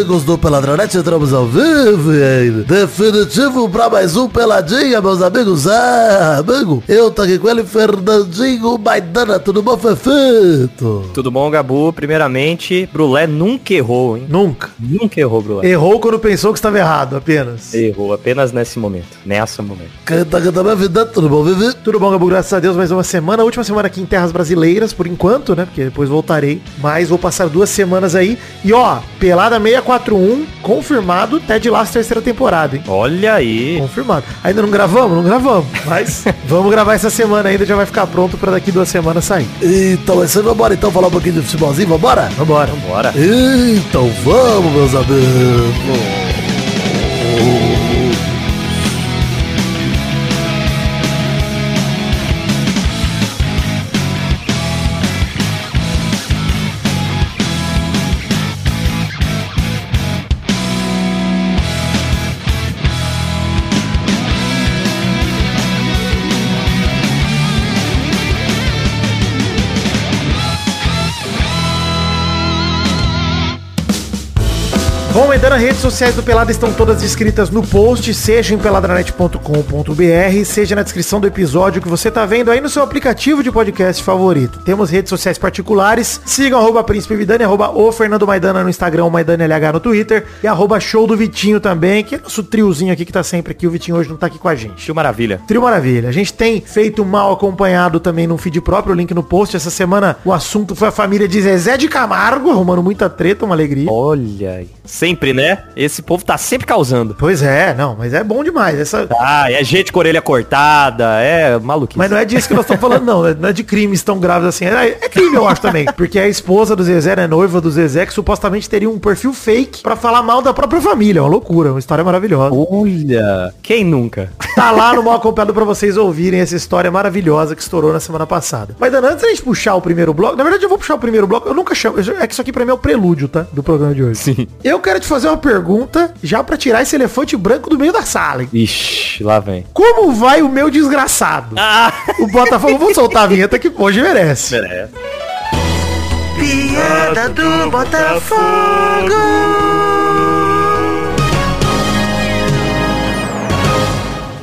amigos do Peladronete, entramos ao vivo e aí, definitivo pra mais um Peladinha, meus amigos. É, amigo, eu tô aqui com ele, Fernandinho Maidana, tudo bom, Fefito? Tudo bom, Gabu? Primeiramente, Brulé nunca errou, hein? Nunca. Nunca errou, Brulé. Errou quando pensou que estava errado, apenas. Errou apenas nesse momento. Nessa momento. Canta, canta minha vida, tudo bom, Vivi? Tudo bom, Gabu? Graças a Deus, mais uma semana. Última semana aqui em Terras Brasileiras, por enquanto, né? Porque depois voltarei. Mas vou passar duas semanas aí. E ó, Pelada 641, confirmado, Ted Lasso terceira temporada, hein? Olha aí. Confirmado. Ainda não gravamos? Não gravamos. Mas vamos gravar essa semana ainda, já vai ficar pronto pra daqui duas semanas sair. Então, é isso aí, vambora então falar um pouquinho de futebolzinho, vambora? Vambora. Bora. Então vamos, meus amigos. Lembrando, as redes sociais do Pelada estão todas descritas no post, seja em peladranet.com.br, seja na descrição do episódio que você tá vendo aí no seu aplicativo de podcast favorito. Temos redes sociais particulares, sigam arroba Príncipe Vidani, arroba o Fernando Maidana no Instagram, o Maidana LH no Twitter, e arroba show do Vitinho também, que é nosso triozinho aqui que tá sempre aqui, o Vitinho hoje não tá aqui com a gente. Que maravilha. Trio Maravilha. A gente tem feito mal acompanhado também num feed próprio, link no post. Essa semana o assunto foi a família de Zezé de Camargo, arrumando muita treta, uma alegria. Olha aí. Sempre, né? Esse povo tá sempre causando. Pois é, não, mas é bom demais. Essa... Ah, é gente com orelha cortada, é maluquice. Mas não é disso que nós estamos falando, não. Não é de crimes tão graves assim. É, é crime, eu acho também. Porque a esposa do Zezé, né, noiva do Zezé, que supostamente teria um perfil fake pra falar mal da própria família. É uma loucura, uma história maravilhosa. Olha. Quem nunca? Tá lá no mal acompanhado pra vocês ouvirem essa história maravilhosa que estourou na semana passada. Mas Dan, antes da gente puxar o primeiro bloco, na verdade eu vou puxar o primeiro bloco, eu nunca chamo, é que isso aqui pra mim é o prelúdio, tá? Do programa de hoje. Sim. Eu quero te fazer uma pergunta, já pra tirar esse elefante branco do meio da sala. hein? Ixi, lá vem. Como vai o meu desgraçado? Ah! O Botafogo, vou soltar a vinheta que hoje merece. É. Piada do Botafogo.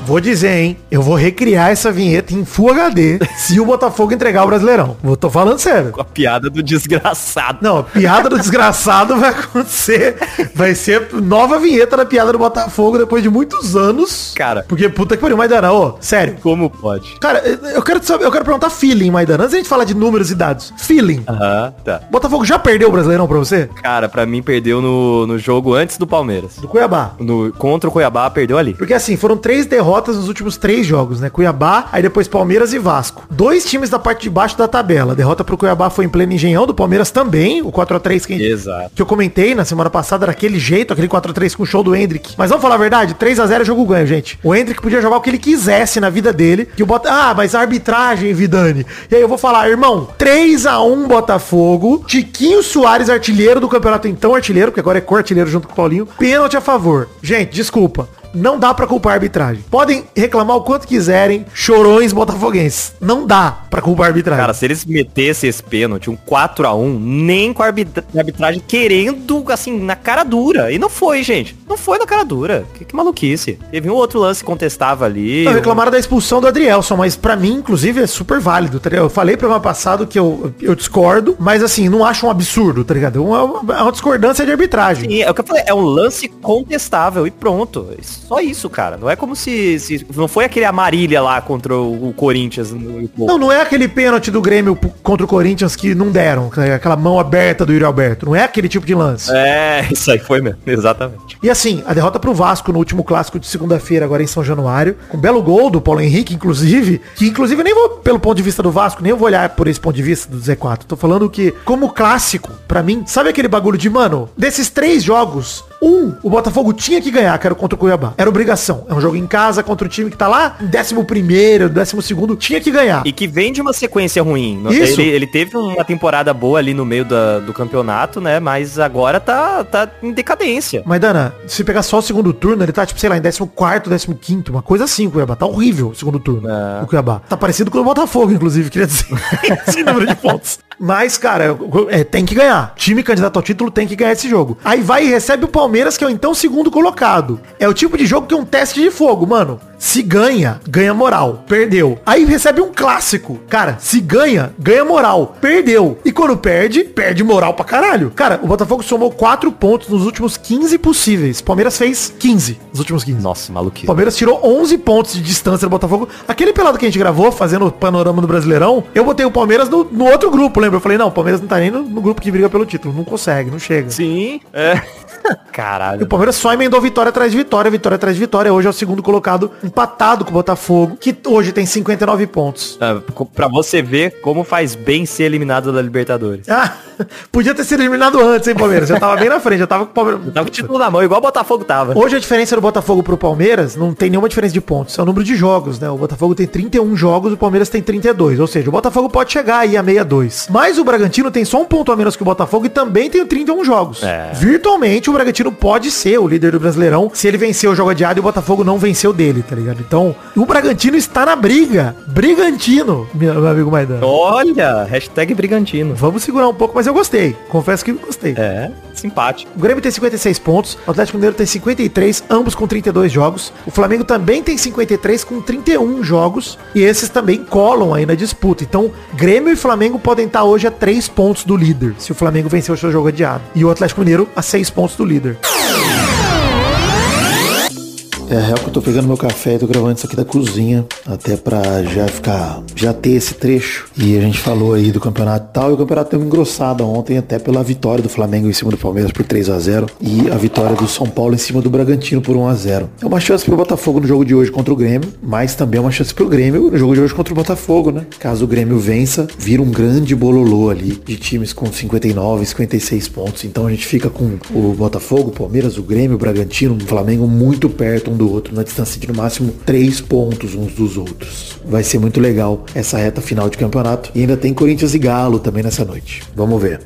Vou dizer, hein? Eu vou recriar essa vinheta em Full HD se o Botafogo entregar o Brasileirão. Eu tô falando sério. Com a piada do desgraçado. Não, a piada do desgraçado vai acontecer. Vai ser nova vinheta da piada do Botafogo depois de muitos anos. Cara. Porque puta que pariu, Maidana, ô, sério. Como pode? Cara, eu quero saber, eu quero perguntar feeling, Maidana. Antes da gente falar de números e dados. Feeling. Aham, tá. Botafogo já perdeu o Brasileirão pra você? Cara, pra mim perdeu no, no jogo antes do Palmeiras. Do Cuiabá. No, contra o Cuiabá, perdeu ali. Porque assim, foram três derrotas nos últimos três jogos, né? Cuiabá, aí depois Palmeiras e Vasco. Dois times da parte de baixo da tabela. A derrota pro Cuiabá foi em pleno engenhão, do Palmeiras também, o 4x3 que, Exato. que eu comentei na semana passada, daquele jeito, aquele 4x3 com o show do Hendrick. Mas vamos falar a verdade, 3x0 é jogo ganho, gente. O Hendrick podia jogar o que ele quisesse na vida dele, que o Bota... Ah, mas arbitragem, Vidani. E aí eu vou falar, irmão, 3x1 Botafogo, Tiquinho Soares, artilheiro do campeonato, então artilheiro, porque agora é co-artilheiro junto com o Paulinho, pênalti a favor. Gente, desculpa. Não dá pra culpar a arbitragem. Podem reclamar o quanto quiserem, chorões botafoguenses. Não dá pra culpar a arbitragem. Cara, se eles metessem esse pênalti, um 4x1, nem com a arbitra- arbitragem querendo, assim, na cara dura. E não foi, gente. Não foi na cara dura. Que, que maluquice. Teve um outro lance que contestava ali. Não, reclamaram da expulsão do Adrielson, mas pra mim, inclusive, é super válido, tá ligado? Eu falei pro ano passado que eu, eu discordo, mas assim, não acho um absurdo, tá ligado? É uma, é uma discordância de arbitragem. Sim, é o que eu falei, é um lance contestável e pronto. Só isso, cara. Não é como se, se não foi aquele amarilha lá contra o, o Corinthians no Não, não é aquele pênalti do Grêmio contra o Corinthians que não deram, ligado? aquela mão aberta do Yuri Alberto. Não é aquele tipo de lance. É, isso aí foi mesmo, exatamente. E assim, a derrota pro Vasco no último clássico de segunda-feira, agora em São Januário, com um belo gol do Paulo Henrique, inclusive, que inclusive eu nem vou pelo ponto de vista do Vasco, nem eu vou olhar por esse ponto de vista do Z4. Tô falando que, como clássico, pra mim, sabe aquele bagulho de, mano, desses três jogos, um, o Botafogo tinha que ganhar, que era contra o Cuiabá. Era obrigação. É um jogo em casa contra o time que tá lá, décimo primeiro, décimo segundo, tinha que ganhar. E que vem de uma sequência ruim. Isso. Ele, ele teve uma temporada boa ali no meio da- do campeonato, né? Mas agora tá, tá em decadência. Mas, Dana, se pegar só o segundo turno, ele tá, tipo, sei lá, em 14º, 15º, uma coisa assim, o Cuiabá. Tá horrível o segundo turno, É. o Cuiabá. Tá parecido com o Botafogo, inclusive, queria dizer. Esse número de pontos. Mas, cara, é, tem que ganhar. Time candidato ao título tem que ganhar esse jogo. Aí vai e recebe o Palmeiras, que é o então segundo colocado. É o tipo de jogo que é um teste de fogo, mano. Se ganha, ganha moral. Perdeu. Aí recebe um clássico. Cara, se ganha, ganha moral. Perdeu. E quando perde, perde moral pra caralho. Cara, o Botafogo somou 4 pontos nos últimos 15 possíveis. Palmeiras fez 15 nos últimos 15. Nossa, maluquice. Palmeiras tirou 11 pontos de distância do Botafogo. Aquele pelado que a gente gravou, fazendo o panorama do Brasileirão, eu botei o Palmeiras no, no outro grupo, lembra? Eu falei, não, o Palmeiras não tá nem no, no grupo que briga pelo título. Não consegue, não chega. Sim, é. E o Caralho. Palmeiras só emendou vitória atrás de vitória, vitória atrás de vitória. Hoje é o segundo colocado, empatado com o Botafogo, que hoje tem 59 pontos. Ah, Pra você ver como faz bem ser eliminado da Libertadores. Ah, podia ter sido eliminado antes, hein, Palmeiras? Já tava bem na frente, já tava com o Palmeiras. Tava com o título na mão, igual o Botafogo tava. Hoje a diferença do Botafogo pro Palmeiras não tem nenhuma diferença de pontos. É o número de jogos, né? O Botafogo tem 31 jogos, o Palmeiras tem 32. Ou seja, o Botafogo pode chegar aí a 62. Mas o Bragantino tem só um ponto a menos que o Botafogo e também tem 31 jogos. É. Virtualmente, o Bragantino pode ser o líder do Brasileirão se ele vencer o jogo adiado e o Botafogo não venceu dele, tá ligado? Então, o Bragantino está na briga. Brigantino, meu, amigo Maidana. Olha, hashtag brigantino. Vamos segurar um pouco, mas eu gostei. Confesso que gostei. É, simpático. O Grêmio tem 56 pontos, o Atlético Mineiro tem 53, ambos com 32 jogos. O Flamengo também tem 53 com 31 jogos e esses também colam aí na disputa. Então, Grêmio e Flamengo podem estar hoje a 3 pontos do líder, se o Flamengo vencer o seu jogo adiado. E o Atlético Mineiro a 6 pontos do líder. É real que eu tô pegando meu café e tô gravando isso aqui da cozinha, até pra já ficar, já ter esse trecho. E a gente falou aí do campeonato tal, e o campeonato deu uma engrossada ontem até pela vitória do Flamengo em cima do Palmeiras por 3 a 0 e a vitória do São Paulo em cima do Bragantino por 1 a 0 É uma chance pro Botafogo no jogo de hoje contra o Grêmio, mas também é uma chance pro Grêmio no jogo de hoje contra o Botafogo, né? Caso o Grêmio vença, vira um grande bololô ali de times com 59, 56 pontos. Então a gente fica com o Botafogo, o Palmeiras, o Grêmio, o Bragantino, o Flamengo muito perto um do outro, na distância de no máximo 3 pontos uns dos outros. Vai ser muito legal essa reta final de campeonato. E ainda tem Corinthians e Galo também nessa noite. Vamos ver.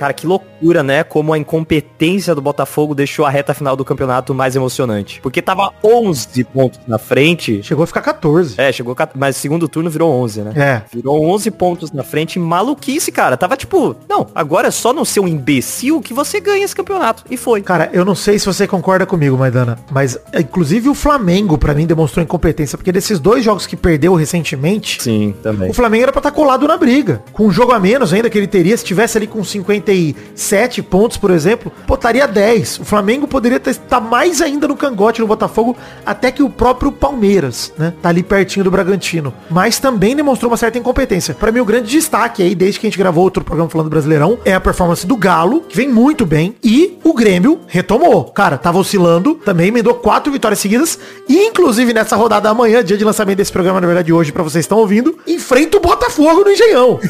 Cara, que loucura, né? Como a incompetência do Botafogo deixou a reta final do campeonato mais emocionante. Porque tava 11 pontos na frente. Chegou a ficar 14. É, chegou, mas o segundo turno virou 11, né? É. Virou 11 pontos na frente, maluquice, cara. Tava tipo, não, agora é só não ser um imbecil que você ganha esse campeonato. E foi. Cara, eu não sei se você concorda comigo, Maidana, mas inclusive o Flamengo, pra mim, demonstrou incompetência, porque desses dois jogos que perdeu recentemente, Sim, também. o Flamengo era pra estar colado na briga. Com um jogo a menos ainda que ele teria, se tivesse ali com 57 pontos, por exemplo, pô, estaria 10. O Flamengo poderia estar mais ainda no cangote no Botafogo, até que o próprio Palmeiras, né? Tá ali pertinho do Bragantino. Mas também demonstrou uma certa incompetência. Pra mim, o grande destaque aí, desde que a gente gravou outro programa falando do Brasileirão, é a performance do Galo, que vem muito bem, e o Grêmio retomou. Cara, tava oscilando, também emendou quatro vitórias seguidas, e inclusive nessa rodada amanhã, dia de lançamento desse programa, na verdade, hoje, pra vocês estão ouvindo, enfrenta o Botafogo no Engenhão.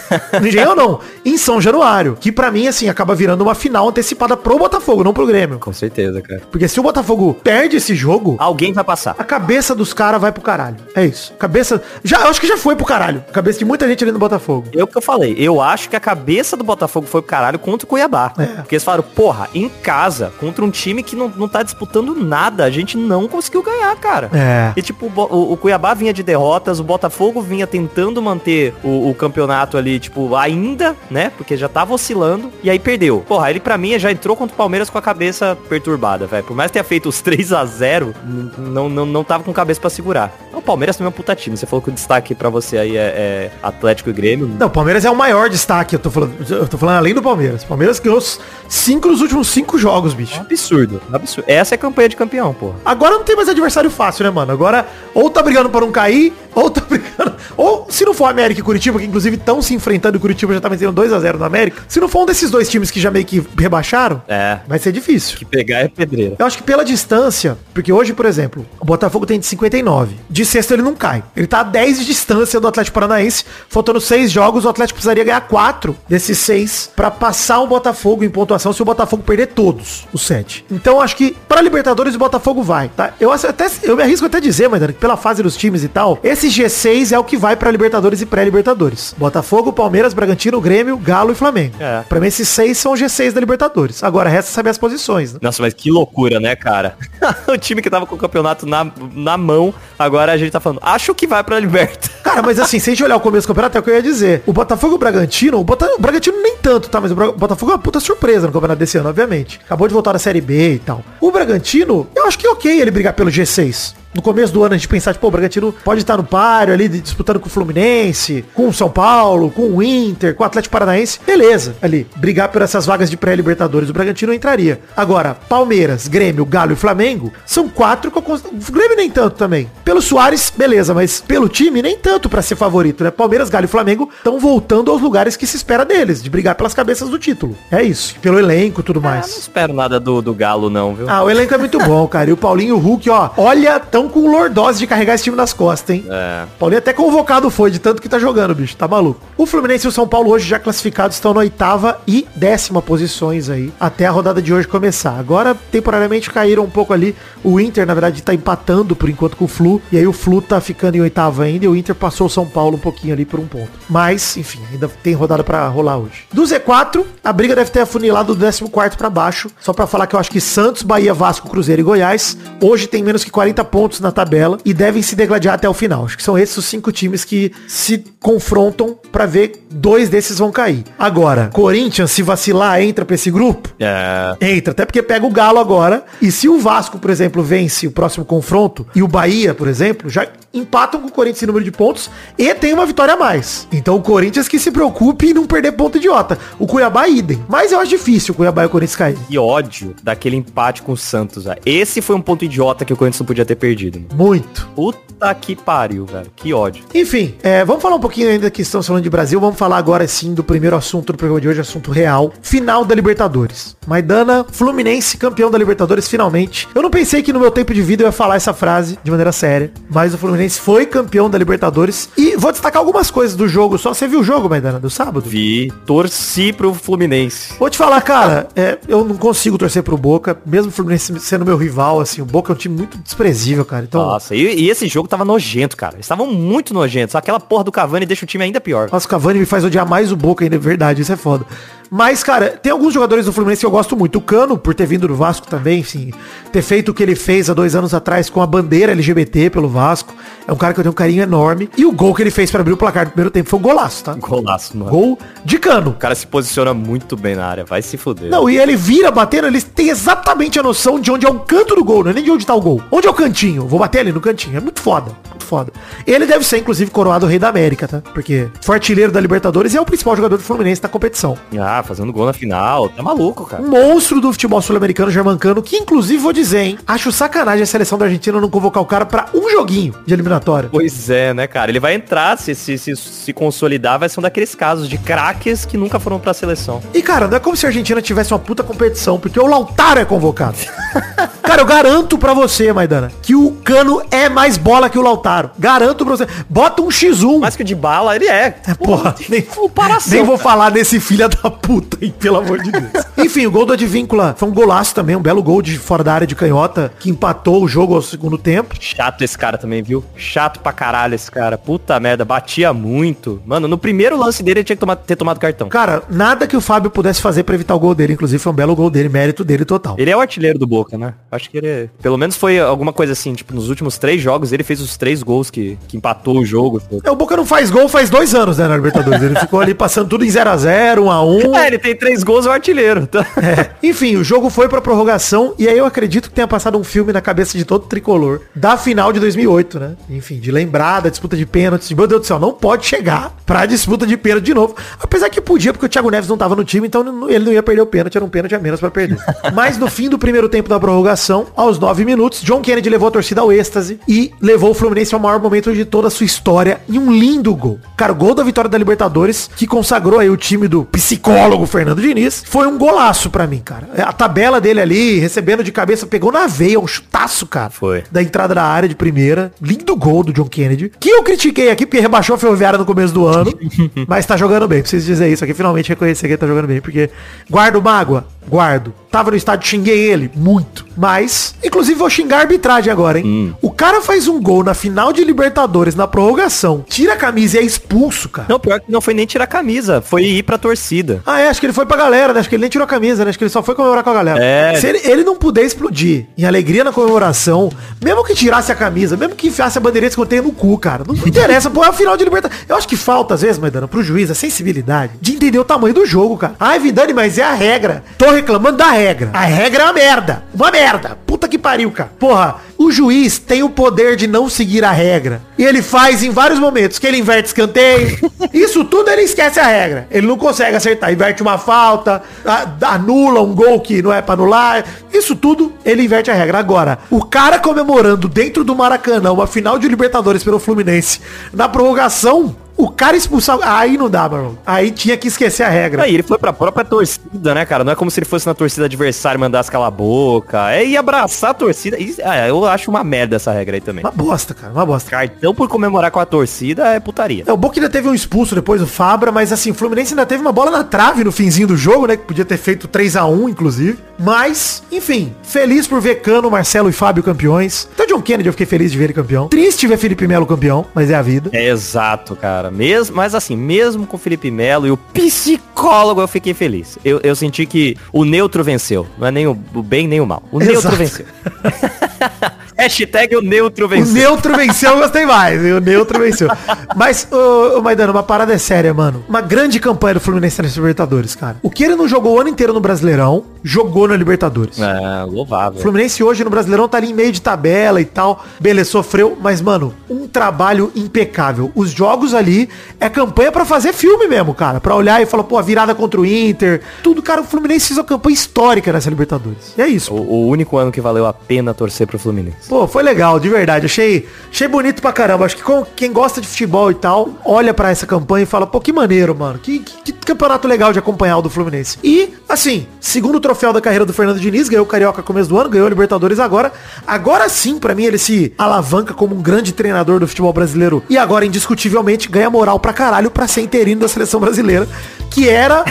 No Engenhão não, em São Januário, que pra mim, assim, acaba virando uma final antecipada pro Botafogo, não pro Grêmio. Com certeza, cara. Porque se o Botafogo perde esse jogo, Alguém vai passar. a cabeça dos caras vai pro caralho. É isso. Cabeça. Já, eu acho que já foi pro caralho. A cabeça de muita gente ali no Botafogo. Eu que eu falei, eu acho que a cabeça do Botafogo foi pro caralho contra o Cuiabá. É. Porque eles falaram, porra, em casa, contra um time que não, não tá disputando nada, a gente não conseguiu ganhar, cara. É. E tipo, o o, o Cuiabá vinha de derrotas, o Botafogo vinha tentando manter o, o campeonato ali, tipo, ainda, né? Porque já tava oscilando, e aí perdeu. Porra, ele pra mim já entrou contra o Palmeiras com a cabeça perturbada, velho. Por mais que tenha feito os 3 a 0 n- não, não, não tava com cabeça pra segurar. O Palmeiras também é um puta time. Você falou que o destaque pra você aí é, é Atlético e Grêmio. Não, o Palmeiras é o maior destaque, eu tô falando. Eu tô falando além do Palmeiras. O Palmeiras ganhou cinco nos últimos cinco jogos, bicho. Absurdo, absurdo. Essa é a campanha de campeão, porra. Agora não tem mais adversário fácil, né, mano? Agora, ou tá brigando pra não cair, ou tá brigando. Ou se não for América e Curitiba, que inclusive estão se enfrentando e o Curitiba já tá metendo 2x0 no América. Se não for um desses dois times que já meio que rebaixaram, É. vai ser difícil. Que pegar é pedreira. Eu acho que pela distância, porque hoje, por exemplo, o Botafogo tem de 59. De sexto ele não cai. Ele tá a 10 de distância do Atlético Paranaense. Faltando seis jogos, o Atlético precisaria ganhar quatro desses seis pra passar o Botafogo em pontuação se o Botafogo perder todos os sete. Então eu acho que pra Libertadores o Botafogo vai, tá? Eu até eu me arrisco até a dizer, mas que pela fase dos times e tal, esse G6 é o que vai pra Libertadores e pré-Libertadores. Botafogo, Palmeiras, Bragantino, Grêmio, Galo e Flamengo. É. Pra mim esses seis são o G6 da Libertadores. Agora resta saber as posições, né? Nossa, mas que loucura, né, cara? o time que tava com o campeonato na, na mão, agora a gente tá falando, acho que vai pra Liberta. Cara, mas assim, se a gente olhar o começo do campeonato, é o que eu ia dizer. O Botafogo e o Bragantino, o, Bota- o Bragantino nem tanto, tá? Mas o Botafogo é uma puta surpresa no campeonato desse ano, obviamente. Acabou de voltar da Série B e tal. O Bragantino, eu acho que é ok ele brigar pelo G6. No começo do ano a gente pensar, tipo, pô, o Bragantino pode estar no páreo ali, disputando com o Fluminense, com o São Paulo, com o Inter, com o Atlético Paranaense. Beleza, ali, brigar por essas vagas de pré-libertadores. O Bragantino entraria. Agora, Palmeiras, Grêmio, Galo e Flamengo são quatro que eu O Grêmio nem tanto também. Pelo Soares, beleza, mas pelo time, nem tanto pra ser favorito, né? Palmeiras, Galo e Flamengo estão voltando aos lugares que se espera deles, de brigar pelas cabeças do título. É isso. Pelo elenco e tudo Ah, não mais. espero nada do, do Galo, não, viu? Ah, o elenco é muito bom, cara. E o Paulinho e o Hulk, ó, olha, tão com lordose de carregar esse time nas costas, hein? É. Paulinho até convocado foi, de tanto que tá jogando, bicho. Tá maluco. O Fluminense e o São Paulo hoje já classificados estão na oitava e décima posições aí, até a rodada de hoje começar. Agora, temporariamente, caíram um pouco ali. O Inter, na verdade, tá empatando por enquanto com o Flu. E aí o Flu tá ficando em oitava ainda e o Inter passou o São Paulo um pouquinho ali por um ponto. Mas, enfim, ainda tem rodada pra rolar hoje. Do Z4, a briga deve ter afunilado do 14 pra baixo. Só pra falar que eu acho que Santos, Bahia, Vasco, Cruzeiro e Goiás hoje tem menos que 40 pontos na tabela e devem se degladiar até o final. Acho que são esses os cinco times que se confrontam pra ver dois desses vão cair. Agora, Corinthians, se vacilar, entra pra esse grupo? É. Entra, até porque pega o Galo agora. E se o Vasco, por exemplo, vence o próximo confronto, e o Bahia, por exemplo, já empatam com o Corinthians em número de pontos e tem uma vitória a mais. Então o Corinthians que se preocupe em não perder ponto idiota. O Cuiabá, idem. Mas eu acho difícil o Cuiabá e o Corinthians caírem. Que ódio daquele empate com o Santos, velho. Esse foi um ponto idiota que o Corinthians não podia ter perdido. Mano. Muito. Puta que pariu, velho. Que ódio. Enfim, é, vamos falar um pouquinho ainda que estamos falando de Brasil. Vamos falar agora sim do primeiro assunto do programa de hoje, assunto real. Final da Libertadores. Maidana, Fluminense, campeão da Libertadores, finalmente. Eu não pensei que no meu tempo de vida eu ia falar essa frase de maneira séria, mas o Fluminense foi campeão da Libertadores. E vou destacar algumas coisas do jogo. Só você viu o jogo, Maidana, do sábado? Vi, torci pro Fluminense. Vou te falar, cara, é, eu não consigo torcer pro Boca, mesmo o Fluminense sendo meu rival, assim, o Boca é um time muito desprezível, cara. Então, Nossa, e, e esse jogo tava nojento, cara. Eles estavam muito nojentos. Aquela porra do Cavani deixa o time ainda pior. Nossa, o Cavani me faz odiar mais o Boca ainda, é verdade, isso é foda. Mas, cara, tem alguns jogadores do Fluminense que eu gosto muito. O Cano, por ter vindo do Vasco também, enfim, ter feito o que ele fez há dois anos atrás com a bandeira LGBT pelo Vasco. É um cara que eu tenho um carinho enorme. E o gol que ele fez pra abrir o placar do primeiro tempo foi um golaço, tá? Golaço, mano. Gol de Cano. O cara se posiciona muito bem na área. Vai se fuder. Não, e ele vira batendo, ele tem exatamente a noção de onde é o canto do gol, não é nem de onde tá o gol. Onde é o cantinho? Vou bater ali no cantinho. É muito foda, muito foda. Ele deve ser, inclusive, coroado rei da América, tá? Porque foi artilheiro da Libertadores e é o principal jogador do Fluminense na competição. Ah, fazendo gol na final. Tá maluco, cara. Monstro do futebol sul-americano germancano, que inclusive vou dizer, hein? Acho sacanagem a seleção da Argentina não convocar o cara pra um joguinho de eliminatória. Pois é, né, cara? Ele vai entrar, se, se, se, se consolidar, vai ser um daqueles casos de craques que nunca foram pra seleção. E, cara, não é como se a Argentina tivesse uma puta competição, porque o Lautaro é convocado. cara, eu garanto pra você, Maidana, que o Cano é mais bola que o Lautaro. Garanto pra você. Bota um X1. Mais que o de bala, ele é. É, porra, nem, comparação, nem vou falar desse filho da puta, hein, pelo amor de Deus. Enfim, o gol do Advíncula foi um golaço também, um belo gol de fora da área de canhota, que empatou o jogo ao segundo tempo. Chato esse cara também, viu? Chato pra caralho esse cara. Puta merda, batia muito. Mano, no primeiro lance dele ele tinha que tomar- ter tomado cartão. Cara, nada que o Fábio pudesse fazer pra evitar o gol dele, inclusive foi um belo gol dele, mérito dele total. Ele é o artilheiro do Boca, né? Acho que ele, pelo menos foi alguma coisa assim, tipo, nos últimos três jogos ele fez os três gols que, que empatou o jogo. É, o Boca não faz gol faz dois anos, né, na Libertadores. Ele ficou ali passando tudo em 0x0, 1x1. É, ele tem três gols, é o artilheiro. Tá? É. Enfim, o jogo foi pra prorrogação e aí eu acredito que tenha passado um filme na cabeça de todo tricolor da final de 2008, né? Enfim, de lembrar da disputa de pênaltis. Meu Deus do céu, não pode chegar pra disputa de pênalti de novo. Apesar que podia, porque o Thiago Neves não tava no time, então ele não ia perder o pênalti, era um pênalti a menos pra perder. Mas no fim do primeiro tempo da prorrogação, aos nove minutos, John Kennedy levou a torcida ao êxtase e levou o Fluminense ao maior momento de toda a sua história em um lindo gol. Cara, o gol da vitória da Libertadores, que consagrou aí o time do psicólogo Fernando Diniz, foi um golaço pra mim, cara. A tabela dele ali, recebendo de cabeça, pegou na veia, um chutaço, cara. Foi. Da entrada da área de primeira. Lindo gol do John Kennedy. Que eu critiquei aqui, porque rebaixou a Ferroviária no começo do ano. mas tá jogando bem. Preciso dizer isso aqui, finalmente reconhecer que ele tá jogando bem. Porque guardo mágoa. Guardo. Tava no estádio, xinguei ele, muito. Mas, inclusive vou xingar a arbitragem agora, hein? Hum. O cara faz um gol na final de Libertadores, na prorrogação, tira a camisa e é expulso, cara. Não, pior que não foi nem tirar a camisa, foi ir pra torcida. Ah, é, acho que ele foi pra galera, né? Acho que ele nem tirou a camisa, né? Acho que ele só foi comemorar com a galera. É. Se ele, ele não puder explodir em alegria na comemoração, mesmo que tirasse a camisa, mesmo que enfiasse a bandeirinha escoteia no cu, cara. Não interessa, pô, é a final de Libertadores. Eu acho que falta, às vezes, Maidana, pro juiz a sensibilidade de entender o tamanho do jogo, cara. Ai, Vidani, mas é a regra. Tô reclamando da regra. A regra é uma merda. Uma merda. Puta que pariu, cara. Porra, o juiz tem o poder de não seguir a regra. E ele faz em vários momentos que ele inverte escanteio. Isso tudo ele esquece a regra. Ele não consegue acertar. Inverte uma falta, anula um gol que não é pra anular. Isso tudo ele inverte a regra. Agora, o cara comemorando dentro do Maracanã uma final de Libertadores pelo Fluminense na prorrogação, o cara expulsar. Aí não dá, mano. Aí tinha que esquecer a regra. Aí ele foi pra própria torcida, né, cara? Não é como se ele fosse na torcida adversária e mandasse calar a boca. É ir abraçar a torcida. Isso- ah, eu acho uma merda essa regra aí também. Uma bosta, cara. Uma bosta. Cartão por comemorar com a torcida é putaria. É, o Boca ainda teve um expulso depois do Fabra, mas assim, o Fluminense ainda teve uma bola na trave no finzinho do jogo, né? Que podia ter feito 3 a 1 inclusive. Mas, enfim, feliz por ver Cano, Marcelo e Fábio campeões. Até o John Kennedy eu fiquei feliz de ver ele campeão. Triste ver Felipe Melo campeão, mas é a vida. É exato, cara. Mesmo, mas assim, mesmo com o Felipe Melo e o psicólogo, eu fiquei feliz. Eu, eu senti que o neutro venceu. Não é nem o, o bem nem o mal. O neutro Exato. venceu. Hashtag o neutro O venceu. neutro venceu, eu gostei mais. O neutro venceu. Mas, ô, ô Maidano, uma parada é séria, mano. Uma grande campanha do Fluminense nessa Libertadores, cara. O que ele não jogou o ano inteiro no Brasileirão, jogou na Libertadores. É, O louvável. Fluminense hoje no Brasileirão tá ali em meio de tabela e tal. Beleza, sofreu, mas, mano, um trabalho impecável. Os jogos ali é campanha pra fazer filme mesmo, cara. Pra olhar e falar, pô, a virada contra o Inter. Tudo, cara, o Fluminense fez uma campanha histórica nessa Libertadores. E é isso. O, o único ano que valeu a pena torcer pro Fluminense. Pô, foi legal, de verdade. Achei, achei bonito pra caramba. Acho que com- quem gosta de futebol e tal, olha pra essa campanha e fala, pô, que maneiro, mano. Que, que- que campeonato legal de acompanhar o do Fluminense. E, assim, segundo troféu da carreira do Fernando Diniz, ganhou o Carioca começo do ano, ganhou a Libertadores agora. Agora sim, pra mim, ele se alavanca como um grande treinador do futebol brasileiro. E agora, indiscutivelmente, ganha moral pra caralho pra ser interino da seleção brasileira. Que era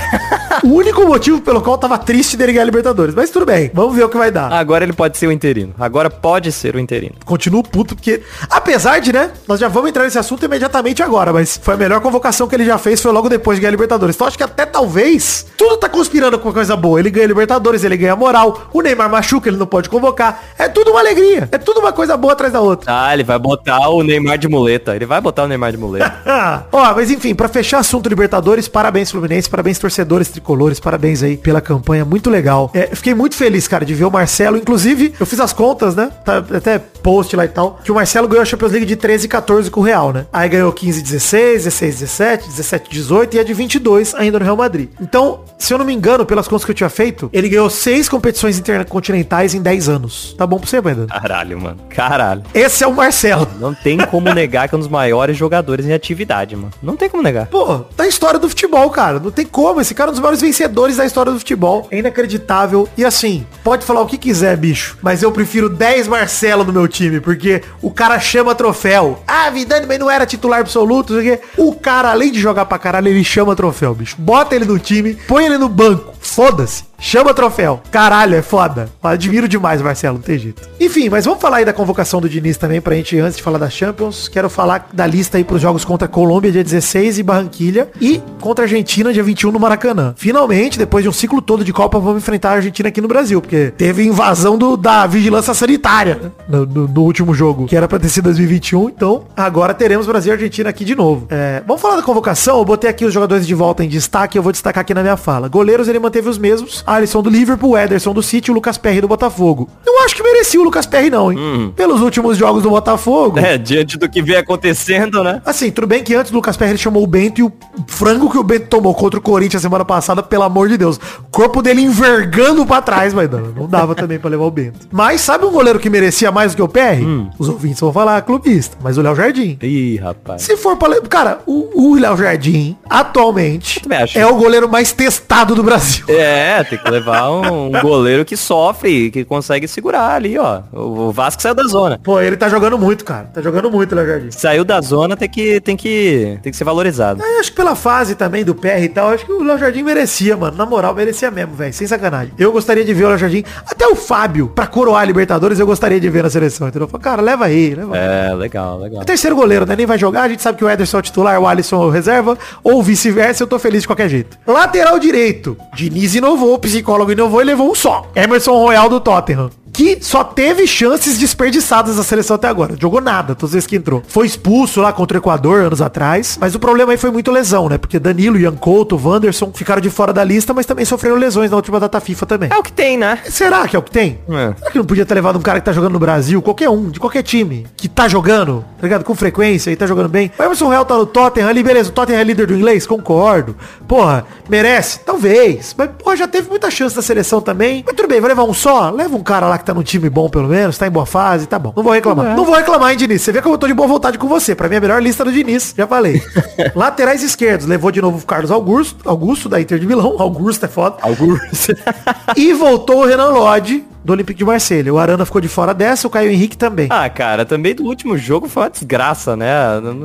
o único motivo pelo qual eu tava triste dele ganhar a Libertadores. Mas tudo bem, vamos ver o que vai dar. Agora ele pode ser o interino. Agora pode ser o interino. Continuo puto, porque. Apesar de, né? Nós já vamos entrar nesse assunto imediatamente agora, mas foi a melhor convocação que ele já fez, foi logo depois de ganhar a Libertadores. Então acho que até talvez. Tudo tá conspirando com uma coisa boa. Ele ganha a Libertadores, ele ganha moral. O Neymar machuca, ele não pode convocar. É tudo uma alegria. É tudo uma coisa boa atrás da outra. Ah, ele vai botar o Neymar de muleta. Ele vai botar o Neymar de muleta. Ó, mas enfim, pra fechar assunto Libertadores, parabéns Fluminense, parabéns torcedores tricolores, parabéns aí pela campanha, muito legal. É, fiquei muito feliz, cara, de ver o Marcelo, inclusive, eu fiz as contas, né? Tá até post lá e tal, que o Marcelo ganhou a Champions League de 13 e 14 com o Real, né? Aí ganhou 15 16, 16 17, 17 18 e a de 22 ainda no Real Madrid. Então, se eu não me engano, pelas contas que eu tinha feito, ele ganhou seis competições intercontinentais em 10 anos. Tá bom pra você, Brandon? Caralho, mano. Caralho. Esse é o Marcelo. Não tem como negar que é um dos maiores jogadores em atividade, mano. Não tem como negar. Pô, da história do futebol, cara. Não tem como. Esse cara é um dos maiores vencedores da história do futebol. É inacreditável. E assim, pode falar o que quiser, bicho. Mas eu prefiro 10 Marcelo no meu time, porque o cara chama troféu. Ah, Vidani, mas não era titular absoluto, não sei o. O cara, além de jogar pra caralho, ele chama troféu, bicho. Bota ele no time, põe ele no banco. Foda-se. Chama troféu. Caralho, é foda. Admiro demais, Marcelo, não tem jeito. Enfim, mas vamos falar aí da convocação do Diniz também, pra gente, antes de falar da Champions. Quero falar da lista aí pros jogos contra Colômbia, dia 16, e Barranquilha. E contra Argentina, dia 21, no Maracanã. Finalmente, depois de um ciclo todo de Copa, vamos enfrentar a Argentina aqui no Brasil, porque teve invasão do, da vigilância sanitária né, no, no- no último jogo, que era pra ter sido 2021. Então, agora teremos Brasil e Argentina aqui de novo. É, vamos falar da convocação? Eu botei aqui os jogadores de volta em destaque, eu vou destacar aqui na minha fala. Goleiros, ele manteve os mesmos. Alisson do Liverpool, Ederson do City e o Lucas Perry do Botafogo. Eu acho que merecia o Lucas Perry não, hein? Pelos últimos jogos do Botafogo. É, diante do que vem acontecendo, né? Assim, tudo bem que antes do Lucas Perry chamou o Bento e o frango que o Bento tomou contra o Corinthians semana passada, pelo amor de Deus. O corpo dele envergando pra trás, mas não, não dava também pra levar o Bento. Mas sabe um goleiro que merecia mais do que o Perry? Os ouvintes vão falar clubista, mas o Léo Jardim. Ih, rapaz. Se for pra... Cara, o, o Léo Jardim, atualmente, é o goleiro mais testado do Brasil. É, tem que levar um goleiro que sofre, que consegue segurar ali, ó. O Vasco saiu da zona. Pô, ele tá jogando muito, cara. Tá jogando muito, Léo Jardim. Saiu da zona, tem que, tem que, tem que ser valorizado. Eu acho que pela fase também do PR e tal, acho que o Léo Jardim merecia, mano. Na moral, merecia mesmo, velho. Sem sacanagem. Eu gostaria de ver o Léo Jardim. Até o Fábio, pra coroar a Libertadores, eu gostaria de ver na seleção, entendeu? Falei, Cara, leva aí, leva aí. É, legal, legal. É terceiro goleiro, né? Nem vai jogar. A gente sabe que o Ederson é o titular, o Alisson é o reserva. Ou vice-versa, eu tô feliz de qualquer jeito. Lateral direito. Diniz inovou, o psicólogo inovou e levou um só. Emerson Royal do Tottenham. Que só teve chances desperdiçadas na seleção até agora. Jogou nada, todas as vezes que entrou. Foi expulso lá contra o Equador anos atrás. Mas o problema aí foi muito lesão, né? Porque Danilo, Ian Couto, Wanderson ficaram de fora da lista, mas também sofreram lesões na última data FIFA também. É o que tem, né? Será que é o que tem? É. Será que não podia ter levado um cara que tá jogando no Brasil, qualquer um, de qualquer time, que tá jogando, tá ligado? Com frequência e tá jogando bem. O Emerson Real tá no Tottenham ali, beleza, o Tottenham é líder do inglês, concordo. Porra, merece? Talvez. Mas, porra, já teve muita chance da seleção também. Mas tudo bem, vai levar um só? Leva um cara lá que tá num time bom, pelo menos, tá em boa fase, tá bom. Não vou reclamar. Não vou reclamar, hein, Diniz? Você vê como eu tô de boa vontade com você. Pra mim, é a melhor lista do Diniz, já falei. Laterais esquerdos, levou de novo o Carlos Augusto, Augusto da Inter de Milão. Augusto é foda. Alguns. E voltou o Renan Lodge do Olympique de Marselha. O Arana ficou de fora dessa, o Caio Henrique também. ah, cara, também do último jogo foi uma desgraça, né?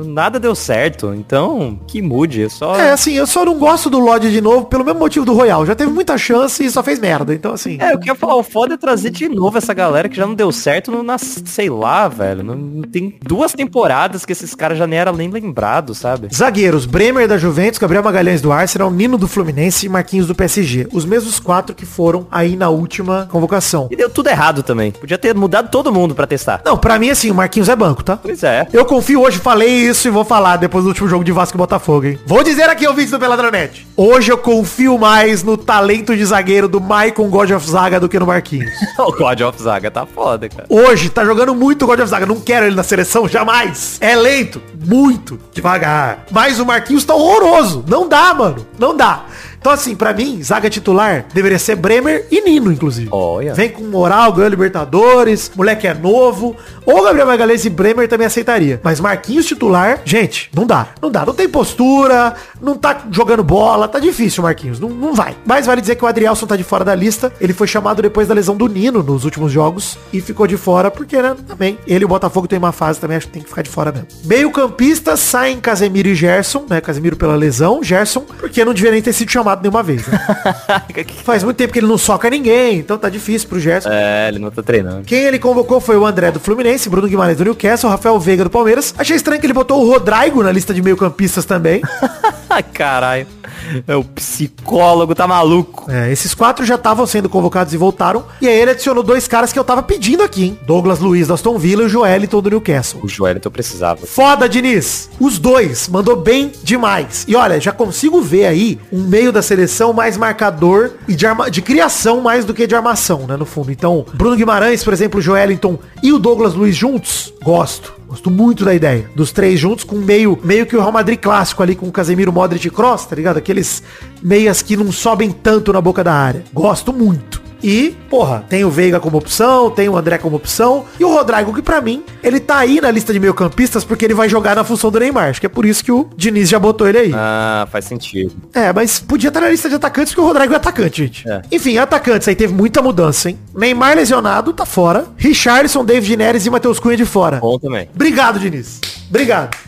Nada deu certo. Então, que mude. é Só. É, assim, eu só não gosto do Lodge de novo pelo mesmo motivo do Royal. Já teve muita chance e só fez merda. Então, assim. É, eu queria falar, o foda é trazer de novo essa galera que já não deu certo no, na, sei lá, velho. Não, não tem duas temporadas que esses caras já nem eram nem lembrados, sabe? Zagueiros, Bremer da Juventus, Gabriel Magalhães do Arsenal, Nino do Fluminense e Marquinhos do PSG. Os mesmos quatro que foram aí na última convocação. E deu tudo errado também. Podia ter mudado todo mundo pra testar. Não, pra mim, assim, o Marquinhos é banco, tá? Pois é. Eu confio hoje, falei isso e vou falar depois do último jogo de Vasco e Botafogo, hein? Vou dizer aqui, ouvintes do Peladranet. Hoje eu confio mais no talento de zagueiro do Maicon God of Zaga do que no Marquinhos. o God of Zaga tá foda, cara. Hoje tá jogando muito God of Zaga. Não quero ele na seleção, jamais. É lento, muito, devagar. Mas o Marquinhos tá horroroso. Não dá, mano. Não dá. Então, assim, pra mim, zaga titular deveria ser Bremer e Nino, inclusive. Olha. Vem com moral, ganhou Libertadores, moleque é novo. Ou Gabriel Magalhães e Bremer também aceitaria. Mas Marquinhos titular, gente, não dá. Não dá. Não tem postura, não tá jogando bola. Tá difícil, Marquinhos. Não, não vai. Mas vale dizer que o Adrielson tá de fora da lista. Ele foi chamado depois da lesão do Nino nos últimos jogos e ficou de fora porque, né, também, ele e o Botafogo tem uma fase também, acho que tem que ficar de fora mesmo. Meio campista, saem Casemiro e Gerson, né, Casemiro pela lesão, Gerson, porque não nem ter sido chamado nenhuma vez, né? Faz muito tempo que ele não soca ninguém, então tá difícil pro Gerson. é, ele não tá treinando. Quem ele convocou foi o André do Fluminense, Bruno Guimarães do Newcastle, Rafael Veiga do Palmeiras. Achei estranho que ele botou o Rodrigo na lista de meio campistas também. Caralho. É o psicólogo, tá maluco. É, esses quatro já estavam sendo convocados e voltaram. E aí ele adicionou dois caras que eu tava pedindo aqui, hein? Douglas Luiz da Aston Villa e o Joeliton do Newcastle. O Joelito precisava. Foda, Diniz. Os dois. Mandou bem demais. E olha, já consigo ver aí um meio da seleção mais marcador e de, arma- de criação mais do que de armação, né, no fundo. Então, Bruno Guimarães, por exemplo, o Joelinton e o Douglas Luiz juntos, gosto. Gosto muito da ideia. Dos três juntos com meio, meio que o Real Madrid clássico ali com o Casemiro, Modric e Kroos, tá ligado? Aqueles meias que não sobem tanto na boca da área. Gosto muito. E, porra, tem o Veiga como opção, tem o André como opção. E o Rodrigo, que pra mim, ele tá aí na lista de meio campistas porque ele vai jogar na função do Neymar. Acho que é por isso que o Diniz já botou ele aí. Ah, faz sentido. É, mas podia estar na lista de atacantes porque o Rodrigo é atacante, gente. É. Enfim, atacantes aí teve muita mudança, hein? Neymar lesionado, tá fora. Richarlison, David Neres e Matheus Cunha de fora. Bom também. Obrigado, Diniz. Obrigado.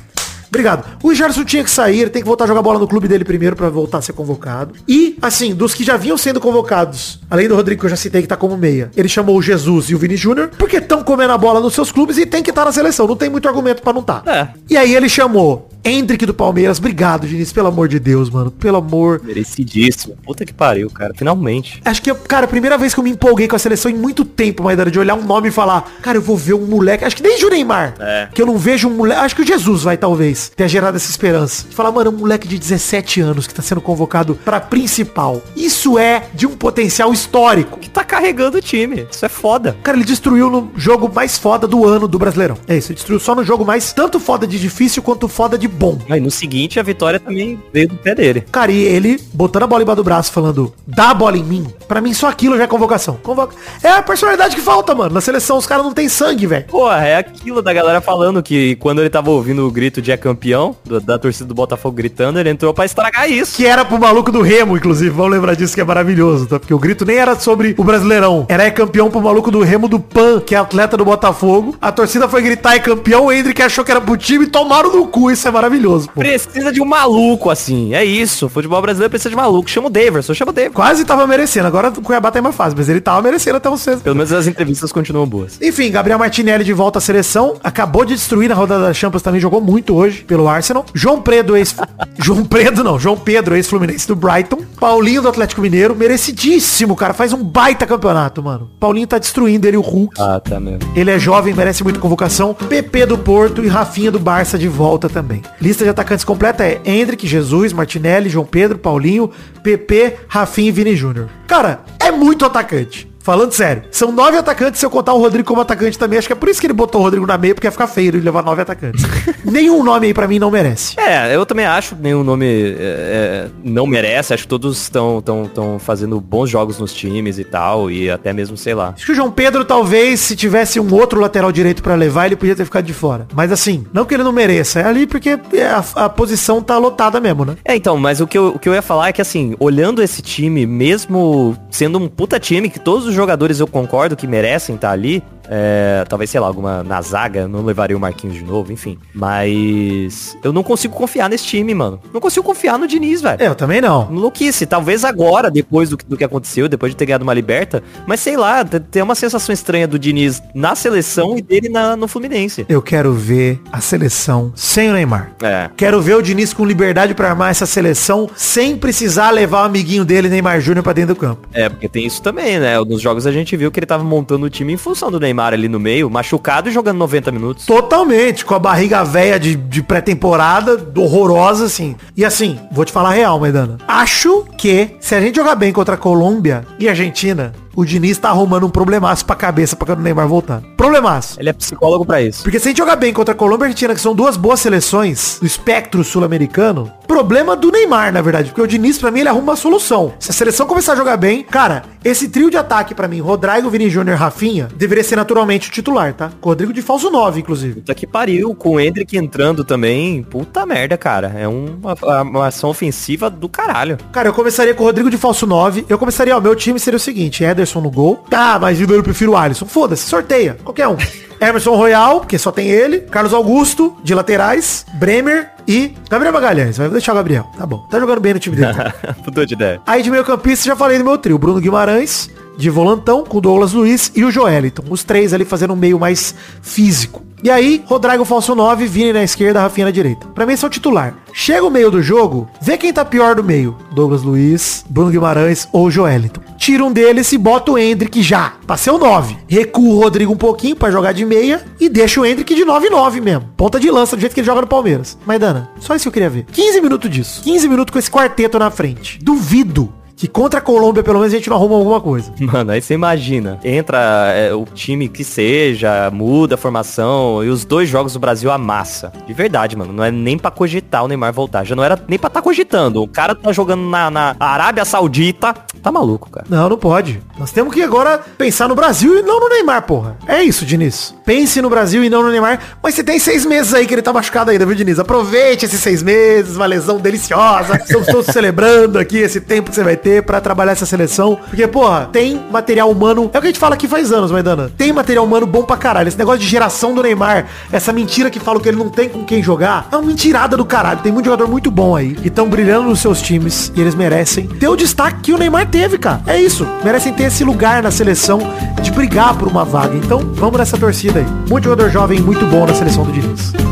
Obrigado. O Richardson tinha que sair, tem que voltar a jogar bola no clube dele primeiro pra voltar a ser convocado. E, assim, dos que já vinham sendo convocados, além do Rodrigo que eu já citei que tá como meia, ele chamou o Jesus e o Vini Júnior, porque estão comendo a bola nos seus clubes e tem que estar na seleção. Não tem muito argumento pra não estar. É. E aí ele chamou Hendrick do Palmeiras. Obrigado, Diniz, pelo amor de Deus, mano. Pelo amor. Merecidíssimo. Puta que pariu, cara. Finalmente. Acho que, cara, a primeira vez que eu me empolguei com a seleção em muito tempo, Maidana, de olhar um nome e falar, cara, eu vou ver um moleque. Acho que desde o Neymar. É. Que eu não vejo um moleque. Acho que o Jesus vai, talvez, ter gerado essa esperança. De falar, mano, um moleque de 17 anos que tá sendo convocado pra principal. Isso é de um potencial histórico. Que tá carregando o time. Isso é foda. Cara, ele destruiu no jogo mais foda do ano do Brasileirão. É isso, ele destruiu só no jogo mais tanto foda de difícil quanto foda de bom. Aí no seguinte a vitória também veio do pé dele. Cara, e ele botando a bola embaixo do braço, falando, dá a bola em mim. Pra mim, só aquilo já é convocação. Convoca... É a personalidade que falta, mano. Na seleção, os caras não tem sangue, velho. Porra, é aquilo da galera falando que quando ele tava ouvindo o grito de é campeão, do- da torcida do Botafogo gritando, ele entrou pra estragar isso. Que era pro maluco do Remo, inclusive. Vamos lembrar disso que é maravilhoso, tá? Porque o grito nem era sobre o Brasileirão. Era é campeão pro maluco do Remo do PAN, que é atleta do Botafogo. A torcida foi gritar é campeão, o Hendrick achou que era pro time e tomaram no cu. Isso é maravilhoso, pô. Precisa de um maluco, assim. É isso. Futebol brasileiro precisa de maluco. Chama o Daverson, chama o Daverson. Quase tava merecendo. Agora o Cuiabá tá em mais fácil, mas ele tava merecendo até vocês. Pelo menos as entrevistas continuam boas. Enfim, Gabriel Martinelli de volta à seleção. Acabou de destruir na rodada da Champions também, jogou muito hoje pelo Arsenal. João Pedro, ex... João Pedro não, João Pedro, ex-fluminense do Brighton. Paulinho do Atlético Mineiro, merecidíssimo, cara. Faz um baita campeonato, mano. Paulinho tá destruindo ele, o Hulk. Ah, tá mesmo. Ele é jovem, merece muita convocação. PP do Porto e Rafinha do Barça de volta também. Lista de atacantes completa é Hendrick, Jesus, Martinelli, João Pedro, Paulinho, PP, Rafinha e Vini Júnior. Cara, é muito atacante. Falando sério, são nove atacantes, se eu contar o Rodrigo como atacante também, acho que é por isso que ele botou o Rodrigo na meia, porque ia ficar feio ele levar nove atacantes. Nenhum nome aí pra mim não merece. É, eu também acho que nenhum nome é, é, não merece. Acho que todos estão tão, tão fazendo bons jogos nos times e tal. E até mesmo, sei lá. Acho que o João Pedro, talvez, se tivesse um outro lateral direito pra levar, ele podia ter ficado de fora. Mas assim, não que ele não mereça, é ali porque é, a, a posição tá lotada mesmo, né? É, então, mas o que, eu, o que eu ia falar é que, assim, olhando esse time, mesmo sendo um puta time, que todos os jogadores eu concordo que merecem estar ali, é, talvez, sei lá, alguma na zaga, não levaria o Marquinhos de novo, enfim. Mas eu não consigo confiar nesse time, mano. Não consigo confiar no Diniz, velho. Eu também não. Louquice, talvez agora, depois do, que- do que aconteceu, depois de ter ganhado uma liberta, mas sei lá, tem uma sensação estranha do Diniz na seleção e dele na, no Fluminense. Eu quero ver a seleção sem o Neymar. É. Quero ver o Diniz com liberdade pra armar essa seleção sem precisar levar o amiguinho dele, Neymar Júnior, pra dentro do campo. É, porque tem isso também, né? Nos jogos a gente viu que ele tava montando o time em função do Neymar ali no meio, machucado e jogando 90 minutos. Totalmente, com a barriga velha de, de pré-temporada, horrorosa, assim. E assim, vou te falar real, Maidana. Acho que se a gente jogar bem contra a Colômbia e Argentina, o Diniz tá arrumando um problemaço pra cabeça pra quando o Neymar voltar. Problemaço. Ele é psicólogo pra isso. Porque se a gente jogar bem contra a Colômbia e a Argentina, que são duas boas seleções do espectro sul-americano, problema do Neymar, na verdade. Porque o Diniz, pra mim, ele arruma uma solução. Se a seleção começar a jogar bem, cara, esse trio de ataque, pra mim, Rodrigo, Vini Júnior Rafinha, deveria ser naturalmente o titular, tá? Com o Rodrigo de falso 9, inclusive. Puta que pariu, com o Hendrick entrando também. Puta merda, cara. É uma, uma ação ofensiva do caralho. Cara, eu começaria com o Rodrigo de falso 9. Eu começaria, ó, meu time seria o seguinte, Ederson no gol. Tá, mas eu prefiro o Alisson. Foda-se, sorteia. Qualquer um. Emerson Royal, porque só tem ele. Carlos Augusto, de laterais. Bremer e Gabriel Magalhães. Vai deixar o Gabriel. Tá bom. Tá jogando bem no time dele. Mudou de ideia. Aí de meio campista, já falei do meu trio. Bruno Guimarães, de volantão, com o Douglas Luiz e o Joeliton. Os três ali fazendo um meio mais físico. E aí, Rodrigo falso 9, Vini na esquerda, Rafinha na direita. Pra mim, esse é o titular. Chega o meio do jogo, vê quem tá pior do meio. Douglas Luiz, Bruno Guimarães ou Joeliton. Tira um deles e bota o Hendrick já. Pra ser o 9. Recua o Rodrigo um pouquinho pra jogar de meia e deixa o Hendrick de 9-9 mesmo. Ponta de lança, do jeito que ele joga no Palmeiras. Mas, Dana, só isso que eu queria ver. 15 minutos disso. 15 minutos com esse quarteto na frente. Duvido que contra a Colômbia, pelo menos, a gente não arruma alguma coisa. Mano, aí você imagina. Entra é, o time que seja, muda a formação e os dois jogos do Brasil amassa. De verdade, mano. Não é nem pra cogitar o Neymar voltar. Já não era nem pra tá cogitando. O cara tá jogando na, na Arábia Saudita. Tá maluco, cara. Não, não pode. Nós temos que agora pensar no Brasil e não no Neymar, porra. É isso, Diniz. Pense no Brasil e não no Neymar. Mas você tem seis meses aí que ele tá machucado ainda, viu, Diniz? Aproveite esses seis meses, uma lesão deliciosa. Estamos todos celebrando aqui esse tempo que você vai ter pra trabalhar essa seleção. Porque, porra, tem material humano. É o que a gente fala aqui faz anos, Maidana. Tem material humano bom pra caralho. Esse negócio de geração do Neymar, essa mentira que falam que ele não tem com quem jogar, é uma mentirada do caralho. Tem muito jogador muito bom aí, que estão brilhando nos seus times e eles merecem ter o destaque que o Neymar teve, cara. É isso. Merecem ter esse lugar na seleção de brigar por uma vaga. Então, vamos nessa torcida aí. Muito jogador jovem muito bom na seleção do Diniz.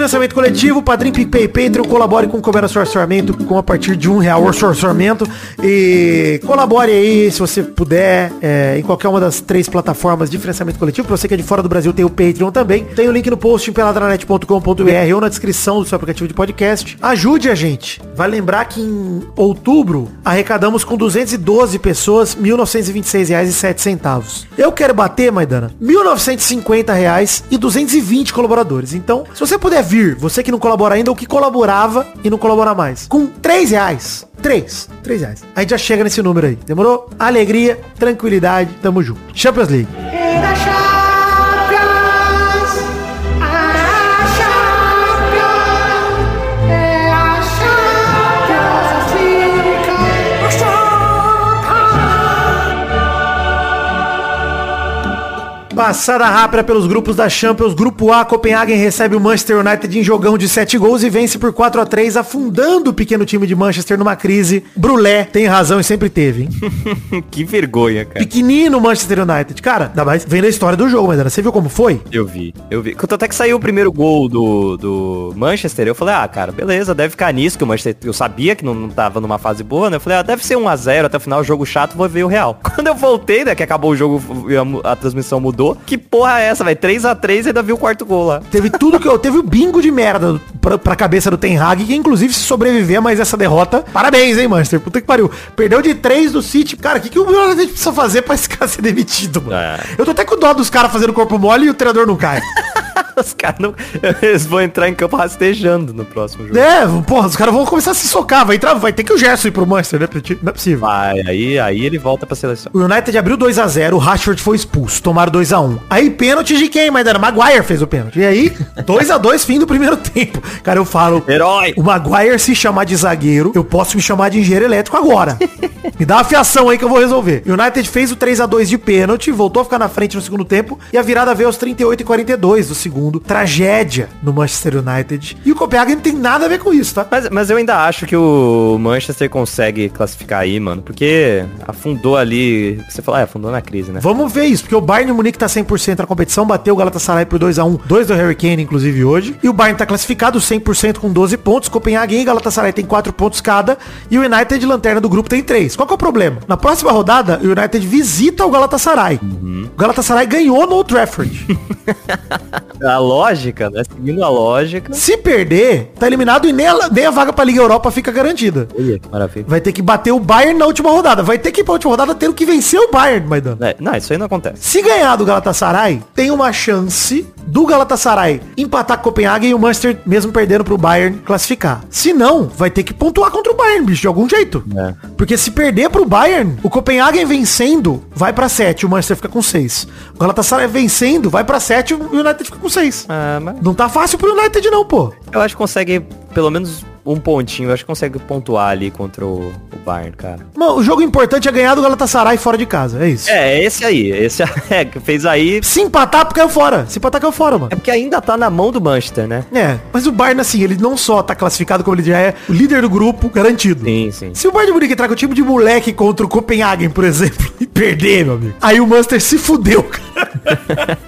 Financiamento coletivo, Padrim, PicPay, Patreon, colabore com o Comércio Orçamento com a partir de um real orçamento e colabore aí, se você puder, é, em qualquer uma das três plataformas de financiamento coletivo. Pra você que é de fora do Brasil, tem o Patreon também. Tem o link no post em peladranet.com.br ou na descrição do seu aplicativo de podcast. Ajude a gente. Vai lembrar que em outubro arrecadamos com 212 pessoas R$ 1.926,07. Eu quero bater, Maidana, 1.950 reais e 220 colaboradores. Então, se você puder vir, você que não colabora ainda ou que colaborava e não colabora mais, com 3 reais, 3, 3 reais. A gente já chega nesse número aí. Demorou? Alegria, tranquilidade, tamo junto. Champions League. Passada rápida pelos grupos da Champions, grupo A, Copenhagen recebe o Manchester United em jogão de 7 gols e vence por 4 a 3 afundando o pequeno time de Manchester numa crise. Brulé tem razão e sempre teve, hein? que vergonha, cara. Pequenino Manchester United. Cara, ainda mais vendo a história do jogo, mas você viu como foi? Eu vi, eu vi. Quando até que saiu o primeiro gol do, do Manchester, eu falei, ah, cara, beleza, deve ficar nisso, que o Manchester, eu sabia que não, não tava numa fase boa, né? Eu falei, ah, deve ser 1x0 até o final, jogo chato, vou ver o Real. Quando eu voltei, né, que acabou o jogo, a, a transmissão mudou, que porra é essa, velho? 3x3 e ainda viu o quarto gol lá. Teve tudo que eu... Teve o bingo de merda pra, pra cabeça do Ten Hag, que inclusive se sobreviver mais essa derrota, parabéns, hein, Manchester? Puta que pariu. Perdeu de 3 do City. Cara, o que, que o United precisa fazer pra esse cara ser demitido, mano? É. Eu tô até com dó dos caras fazendo corpo mole e o treinador não cai. Os caras não... Eles vão entrar em campo rastejando no próximo jogo. É, porra, os caras vão começar a se socar. Vai entrar, vai ter que o Gerson ir pro Manchester, né? Não é possível. Vai, aí, aí ele volta pra seleção. O United abriu 2x0, o Rashford foi expulso, tomaram 2x1. Aí pênalti de quem, Maidana? Maguire fez o pênalti. E aí, 2x2, fim do primeiro tempo. Cara, eu falo, Herói! o Maguire se chamar de zagueiro, eu posso me chamar de engenheiro elétrico agora. Me dá uma fiação aí que eu vou resolver. O United fez o 3x2 de pênalti, voltou a ficar na frente no segundo tempo, e a virada veio aos 38 e 42 do segundo. Tragédia no Manchester United. E o Copenhagen não tem nada a ver com isso, tá? Mas, mas eu ainda acho que o Manchester consegue classificar aí, mano. Porque afundou ali. Você falou, é, afundou na crise, né? Vamos ver isso, porque o Bayern Munique tá 100% na competição, bateu o Galatasaray por 2x1, dois do Harry Kane, inclusive, hoje. E o Bayern tá classificado 100% com 12 pontos, Copenhagen e Galatasaray tem 4 pontos cada, e o United, lanterna do grupo, tem 3. Qual que é o problema? Na próxima rodada, o United visita o Galatasaray. O Galatasaray ganhou no Old Trafford. A lógica, né? Seguindo a lógica. Se perder, tá eliminado e nem a, nem a vaga pra Liga Europa fica garantida. Olha, que maravilha. Vai ter que bater o Bayern na última rodada. Vai ter que ir pra última rodada tendo que vencer o Bayern, Maidana. É, não, isso aí não acontece. Se ganhar do Galatasaray, tem uma chance do Galatasaray empatar com o Copenhagen e o Manchester, mesmo perdendo pro Bayern, classificar. Se não, vai ter que pontuar contra o Bayern, bicho, de algum jeito. É. Porque se perder pro Bayern, o Copenhagen vencendo, vai pra 7, o Manchester fica com 6. O Galatasaray vencendo, vai pra 7, o United fica com 6. Ah, mas Não tá fácil pro United não, pô. eu acho que consegue pelo menos um pontinho. Acho que consegue pontuar ali contra o, o Bayern, cara. Mano, o jogo importante é ganhar do Galatasaray fora de casa, é isso. É, é esse aí. Esse é, que fez aí. Se empatar, caiu fora. Se empatar, caiu fora, mano. É porque ainda tá na mão do Manchester, né? É, mas o Bayern, assim, ele não só tá classificado como ele já é o líder do grupo, garantido. Sim, sim. Se o Bayern de Munique entrar com o time de moleque contra o Copenhagen, por exemplo, e perder, meu amigo, aí o Manchester se fudeu, cara.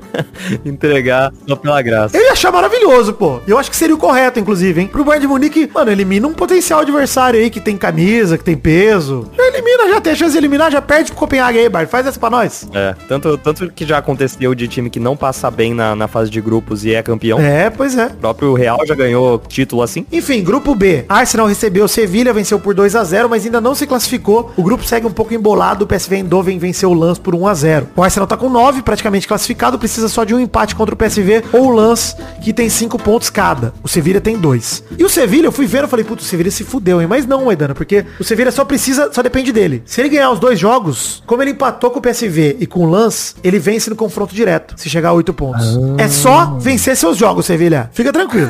Entregar só pela graça. Eu ia achar maravilhoso, pô. Eu acho que seria o correto, inclusive, hein. Pro Bayern de Munique, mano, elimina um potencial adversário aí que tem camisa, que tem peso. Já elimina, já tem a chance de eliminar, já perde pro Copenhagen aí, Bayern. Faz essa pra nós. É, tanto, tanto que já aconteceu de time que não passa bem na, na fase de grupos e é campeão. É, pois é. O próprio Real já ganhou título assim. Enfim, grupo B. Arsenal recebeu Sevilha, venceu por 2 a 0 mas ainda não se classificou. O grupo segue um pouco embolado. O PSV Eindhoven venceu o Lance por 1 a 0 O Arsenal tá com 9, praticamente classificado. Precisa só de um empate contra o PSV ou o Lance, que tem 5 pontos cada. O Sevilha tem 2. E o Sevilha, eu fui vendo, eu falei, puto, o Sevilha se fudeu, hein? Mas não, Aidana, porque o Sevilha só precisa, só depende dele. Se ele ganhar os dois jogos, como ele empatou com o PSV e com o Lance, ele vence no confronto direto, se chegar a 8 pontos. É só vencer seus jogos, Sevilha. Fica tranquilo.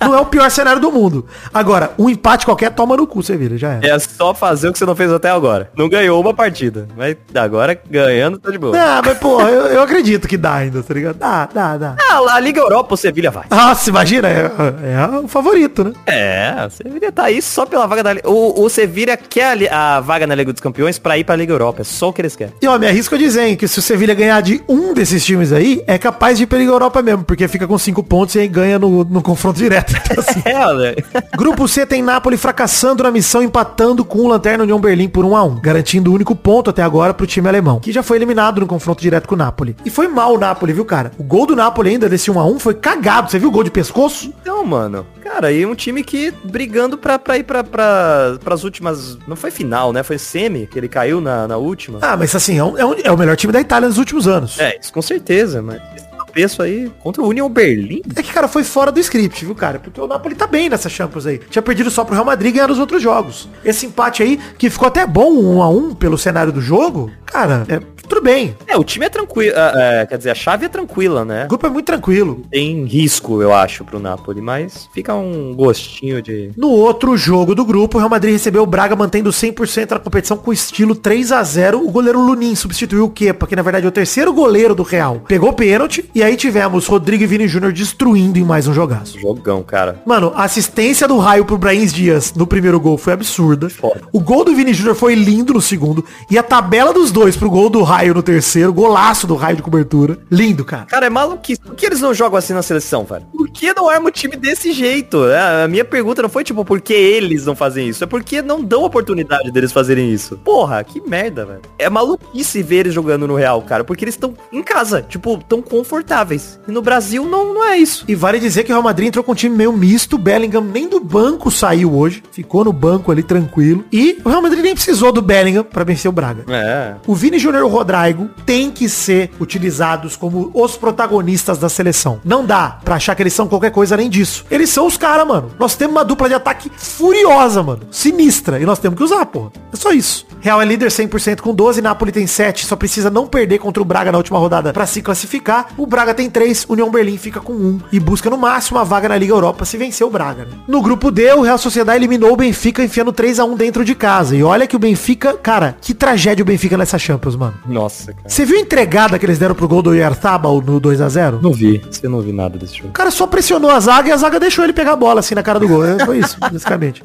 não é o pior cenário do mundo. Agora, um empate qualquer toma no cu, Sevilha, já é. É só fazer o que você não fez até agora. Não ganhou uma partida. Mas agora ganhando tá de boa. Ah, mas porra, eu, eu acredito que dá ainda, tá ligado? Liga. Dá, dá, dá. Ah, lá, a Liga Europa, o Sevilha vai. Nossa, imagina, é, é o favorito, né? É, o Sevilha tá aí só pela vaga da Liga. O, o Sevilha quer a, a vaga na Liga dos Campeões pra ir pra Liga Europa. É só o que eles querem. E ó, me arrisco a dizer hein, que se o Sevilha ganhar de um desses times aí, é capaz de ir pra Liga Europa mesmo, porque fica com cinco pontos e aí ganha no, no confronto direto. Então, assim, É, olha. Grupo C tem Napoli fracassando na missão, empatando com o Lanterna União Berlim por 1 a 1 garantindo o único ponto até agora pro time alemão, que já foi eliminado no confronto direto com o Napoli. E foi mal o Napoli, viu, cara? O gol do Napoli ainda desse 1 a 1 foi cagado. Você viu o gol de pescoço? Então, mano, cara, e um time que brigando pra, pra ir pra, pra, pras últimas. Não foi final, né? Foi semi, que ele caiu na, na última. Ah, mas assim, é, um- é um- é o melhor time da Itália nos últimos anos. É, isso com certeza, mas esse tropeço aí contra o Union Berlim. É que, cara, foi fora do script, viu, cara? Porque o Napoli tá bem nessa Champions aí. Tinha perdido só pro Real Madrid e ganhar os outros jogos. Esse empate aí, que ficou até bom, um a um, pelo cenário do jogo, cara, é tudo bem. É, o time é tranquilo. é, é, quer dizer, a chave é tranquila, né? O grupo é muito tranquilo. Tem risco, eu acho, pro Napoli, mas fica um gostinho de. No outro jogo do grupo, o Real Madrid recebeu o Braga mantendo 100% da competição com estilo 3 a 0 O goleiro Lunin substituiu o Kepa, que na verdade é o terceiro goleiro do Real. Pegou pênalti e aí tivemos Rodrigo e Vini Júnior destruindo em mais um jogaço. Jogão, cara. Mano, a assistência do raio pro Brains Dias no primeiro gol foi absurda. Foda. O gol do Vini Júnior foi lindo no segundo. E a tabela dos dois pro gol do raio no terceiro, golaço do raio de cobertura. Lindo, cara. Cara, é maluquice. Por que eles não jogam assim na seleção, velho? Por que não arma o time desse jeito? É, A minha pergunta não foi tipo por que eles não fazem isso, é porque não dão oportunidade deles fazerem isso. Porra, que merda, velho. É maluquice ver eles jogando no Real, cara, porque eles estão em casa, tipo, tão confortáveis. E no Brasil não, não é isso. E vale dizer que o Real Madrid entrou com um time meio misto. Bellingham nem do banco saiu hoje. Ficou no banco ali tranquilo. E o Real Madrid nem precisou do Bellingham pra vencer o Braga. É. O Vini Júnior Rodrigo têm que ser utilizados como os protagonistas da seleção. Não dá pra achar que eles são qualquer coisa além disso. Eles são os caras, mano. Nós temos uma dupla de ataque furiosa, mano. Sinistra. E nós temos que usar, porra. É só isso. Real é líder 100% com 12, Napoli tem 7, só precisa não perder contra o Braga na última rodada pra se classificar. O Braga tem 3, União Berlim fica com 1 e busca no máximo a vaga na Liga Europa se vencer o Braga. né? No grupo D, o Real Sociedade eliminou o Benfica enfiando 3 a 1 dentro de casa. E olha que o Benfica, cara, que tragédia o Benfica nessa Champions, mano. Nossa, cara. Você viu a entregada que eles deram pro gol do Yartabal no 2 a 0 Não vi. Você não vi nada desse jogo. O cara só pressionou a zaga e a zaga deixou ele pegar a bola assim na cara do gol. É, Foi isso, basicamente.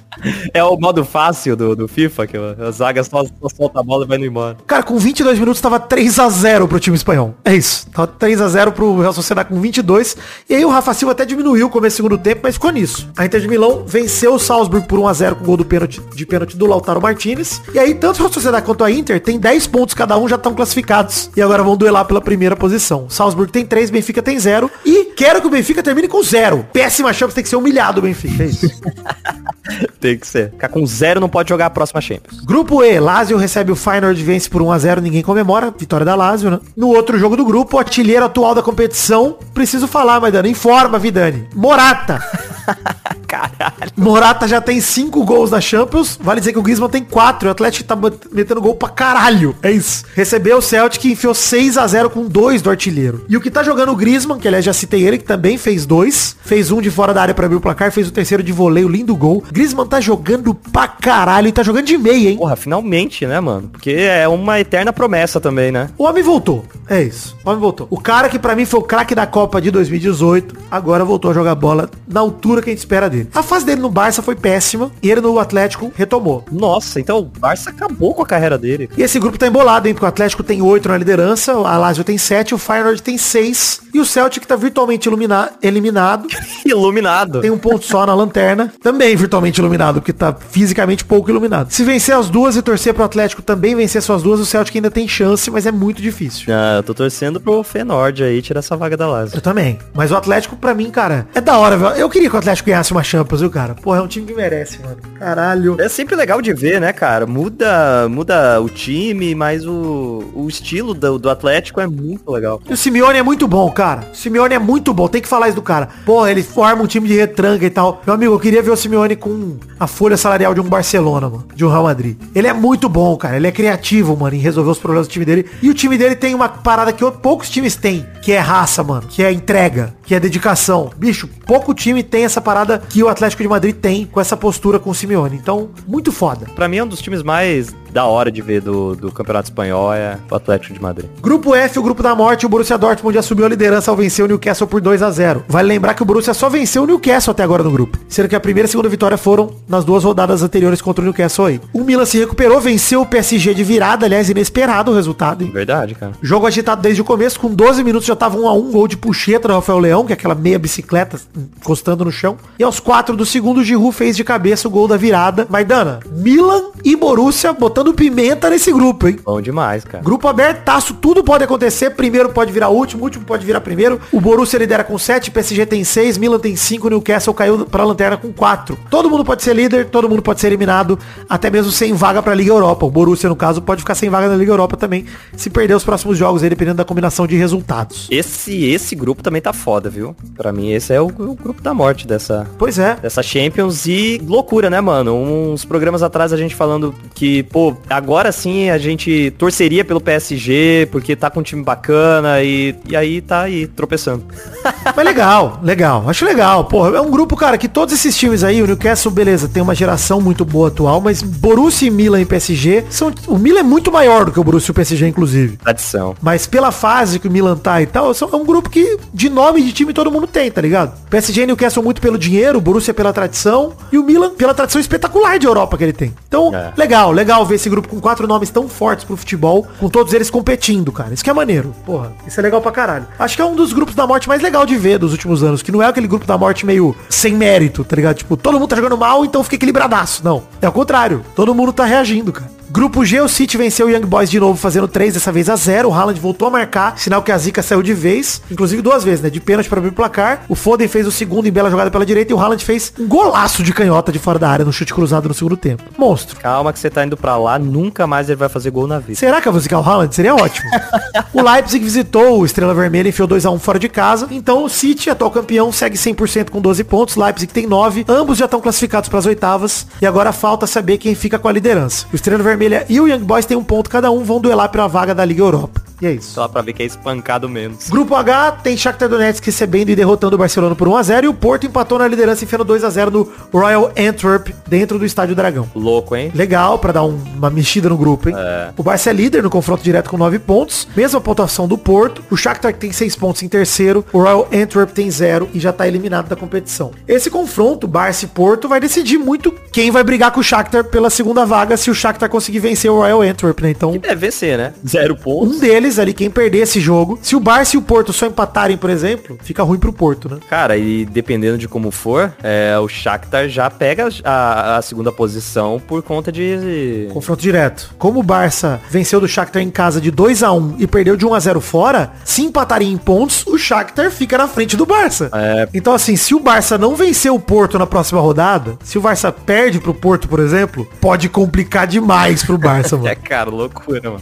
É o modo fácil do, do FIFA, que a zaga só, só solta a bola e vai indo embora. Cara, com 22 minutos tava 3 a 0 pro time espanhol. É isso. Tava 3 a 0 pro Real Sociedade com 22. E aí o Rafa Silva até diminuiu o começo do segundo tempo, mas ficou nisso. A Inter de Milão venceu o Salzburg por 1 a 0 com o gol do pênalti, de pênalti do Lautaro Martinez. E aí tanto o Real Sociedade quanto a Inter tem 10 pontos cada um, já estão classificados. E agora vão duelar pela primeira posição. Salzburg tem 3, Benfica tem 0. E quero que o Benfica termine com 0. Péssima chance, tem que ser humilhado o Benfica. É isso. Tem que ser. Ficar com zero não pode jogar a próxima Champions. Grupo E, Lazio recebe o Feyenoord vence por 1x0, ninguém comemora, vitória da Lazio, né? No outro jogo do grupo, o artilheiro atual da competição, preciso falar, Maidana, informa, Vidani. Morata. Caralho. Morata já tem 5 gols na Champions, vale dizer que o Griezmann tem 4, o Atlético tá metendo gol pra caralho, é isso. Recebeu o Celtic que enfiou 6x0 com 2 do artilheiro. E o que tá jogando o Griezmann, que aliás já citei ele, que também fez dois, fez um de fora da área pra abrir o placar, fez o terceiro de voleio, lindo gol. Griezmann tá jogando pra caralho e tá jogando de meia, hein? Porra, finalmente, né, mano? Porque é uma eterna promessa também, né? O homem voltou. É isso. O homem voltou. O cara que pra mim foi o craque da Copa de 2018, agora voltou a jogar bola na altura que a gente espera dele. A fase dele no Barça foi péssima e ele no Atlético retomou. Nossa, então o Barça acabou com a carreira dele. E esse grupo tá embolado, hein? Porque o Atlético tem 8 na liderança, a Lazio tem 7, o Feyenoord tem 6 e o Celtic tá virtualmente ilumina- eliminado. Iluminado. Tem um ponto só na lanterna. Também virtualmente iluminado, porque tá fisicamente pouco iluminado. Se vencer as duas e torcer pro Atlético também vencer suas duas, o Celtic ainda tem chance, mas é muito difícil. Ah, eu tô torcendo pro Fenord aí tirar essa vaga da Lazio. Eu também. Mas o Atlético, pra mim, cara, é da hora, velho. Eu queria que o Atlético ganhasse uma Champions, viu, cara? Porra, é um time que merece, mano. Caralho. É sempre legal de ver, né, cara? Muda, muda o time, mas o, o estilo do, do Atlético é muito legal. E o Simeone é muito bom, cara. O Simeone é muito bom. Tem que falar isso do cara. Porra, ele forma um time de retranca e tal. Meu amigo, eu queria ver o Simeone com a folha salarial de um Barcelona, mano. De um Real Madrid. Ele é muito bom, cara. Ele é criativo, mano, em resolver os problemas do time dele. E o time dele tem uma parada que poucos times têm, que é raça, mano. Que é entrega, que é dedicação. Bicho, pouco time tem essa parada que o Atlético de Madrid tem com essa postura com o Simeone. Então, muito foda. Pra mim é um dos times mais da hora de ver do, do Campeonato Espanhol é o Atlético de Madrid. Grupo F, o grupo da morte, o Borussia Dortmund assumiu a liderança ao vencer o Newcastle por 2 a 0 Vale lembrar que o Borussia só venceu o Newcastle até agora no grupo. Sendo que a primeira e a segunda vitória foram nas duas rodadas anteriores contra o Newcastle aí. O Milan se recuperou, venceu o PSG de virada, aliás, inesperado o resultado, hein? Verdade, cara. Jogo agitado desde o começo, com 12 minutos já tava 1 a 1 gol de puxeta do Rafael Leão, que é aquela meia bicicleta encostando no chão. E aos 4 do segundo, Giroud fez de cabeça o gol da virada. Maidana, Milan e Borussia botando pimenta nesse grupo, hein? Bom demais, cara. Grupo abertaço, tudo pode acontecer. Primeiro pode virar último, último pode virar primeiro. O Borussia lidera com 7, PSG tem 6, Milan tem 5, Newcastle caiu pra lanterna com 4. Todo mundo pode ser líder, todo mundo pode ser eliminado, até mesmo sem vaga pra Liga Europa. O Borussia, no caso, pode ficar sem vaga na Liga Europa também, se perder os próximos jogos aí, dependendo da combinação de resultados. Esse, esse grupo também tá foda, viu? Pra mim, esse é o, o grupo da morte dessa, Pois é. dessa Champions e loucura, né, mano? Uns programas atrás a gente falando que, pô, agora sim a gente torceria pelo PSG porque tá com um time bacana e, e aí tá aí tropeçando. Mas legal, legal. Acho legal. Porra, é um grupo, cara, que todos esses times aí, o Newcastle, beleza, tem uma geração muito boa atual, mas Borussia, Milan e PSG são... O Milan é muito maior do que o Borussia e o PSG, inclusive. Tradição. Mas pela fase que o Milan tá e tal, é um grupo que de nome de time todo mundo tem, tá ligado? PSG e Newcastle muito pelo dinheiro, o Borussia pela tradição e o Milan pela tradição espetacular de Europa que ele tem. Então, É. legal, legal ver esse grupo com quatro nomes tão fortes pro futebol, com todos eles competindo, cara. Isso que é maneiro. Porra, isso é legal pra caralho. Acho que é um dos grupos da morte mais legal de ver dos últimos anos, que não é aquele grupo da morte meio sem mérito, tá ligado? Tipo, todo mundo tá jogando mal, então fica equilibradaço. Não. É o contrário. Todo mundo tá reagindo, cara. Grupo G, o City venceu o Young Boys de novo, fazendo 3, dessa vez a 0. O Haaland voltou a marcar, sinal que a Zica saiu de vez, inclusive duas vezes, né? De pênalti para abrir o placar. O Foden fez o segundo em bela jogada pela direita e o Haaland fez um golaço de canhota de fora da área no chute cruzado no segundo tempo. Monstro. Calma que você tá indo pra lá, nunca mais ele vai fazer gol na vida. Será que eu vou zicar o Haaland? Seria ótimo. o Leipzig visitou o Estrela Vermelha, enfiou 2x1 fora de casa. Então o City, atual campeão, segue 100% com 12 pontos. Leipzig tem 9. Ambos já estão classificados para as oitavas. E agora falta saber quem fica com a liderança. O Estrela Vermelha e o Young Boys têm um ponto cada um, vão duelar pela vaga da Liga Europa. E é isso. Só pra ver que é espancado menos. Grupo H tem Shakhtar Donetsk recebendo e derrotando o Barcelona por 1x0 e o Porto empatou na liderança enfiando 2x0 no Royal Antwerp dentro do Estádio Dragão. Louco, hein? Legal pra dar um- uma mexida no grupo, hein? O Barça é líder no confronto direto com 9 pontos, mesma pontuação do Porto. O Shakhtar tem 6 pontos em terceiro, o Royal Antwerp tem 0 e já tá eliminado da competição. Esse confronto, Barça e Porto, vai decidir muito quem vai brigar com o Shakhtar pela segunda vaga se o Shakhtar conseguir vencer o Royal Antwerp, né? Então, Deve vencer, né? Zero pontos. um deles ali, quem perder esse jogo, se o Barça e o Porto só empatarem, por exemplo, fica ruim pro Porto, né? Cara, e dependendo de como for, é, o Shakhtar já pega a, a segunda posição por conta de... Confronto direto. Como o Barça venceu do Shakhtar em casa de 2 a 1 e perdeu de 1 a 0 fora, se empatarem em pontos, o Shakhtar fica na frente do Barça. É. Então assim, se o Barça não vencer o Porto na próxima rodada, se o Barça perde pro Porto, por exemplo, pode complicar demais pro Barça, É, mano. cara, loucura, mano.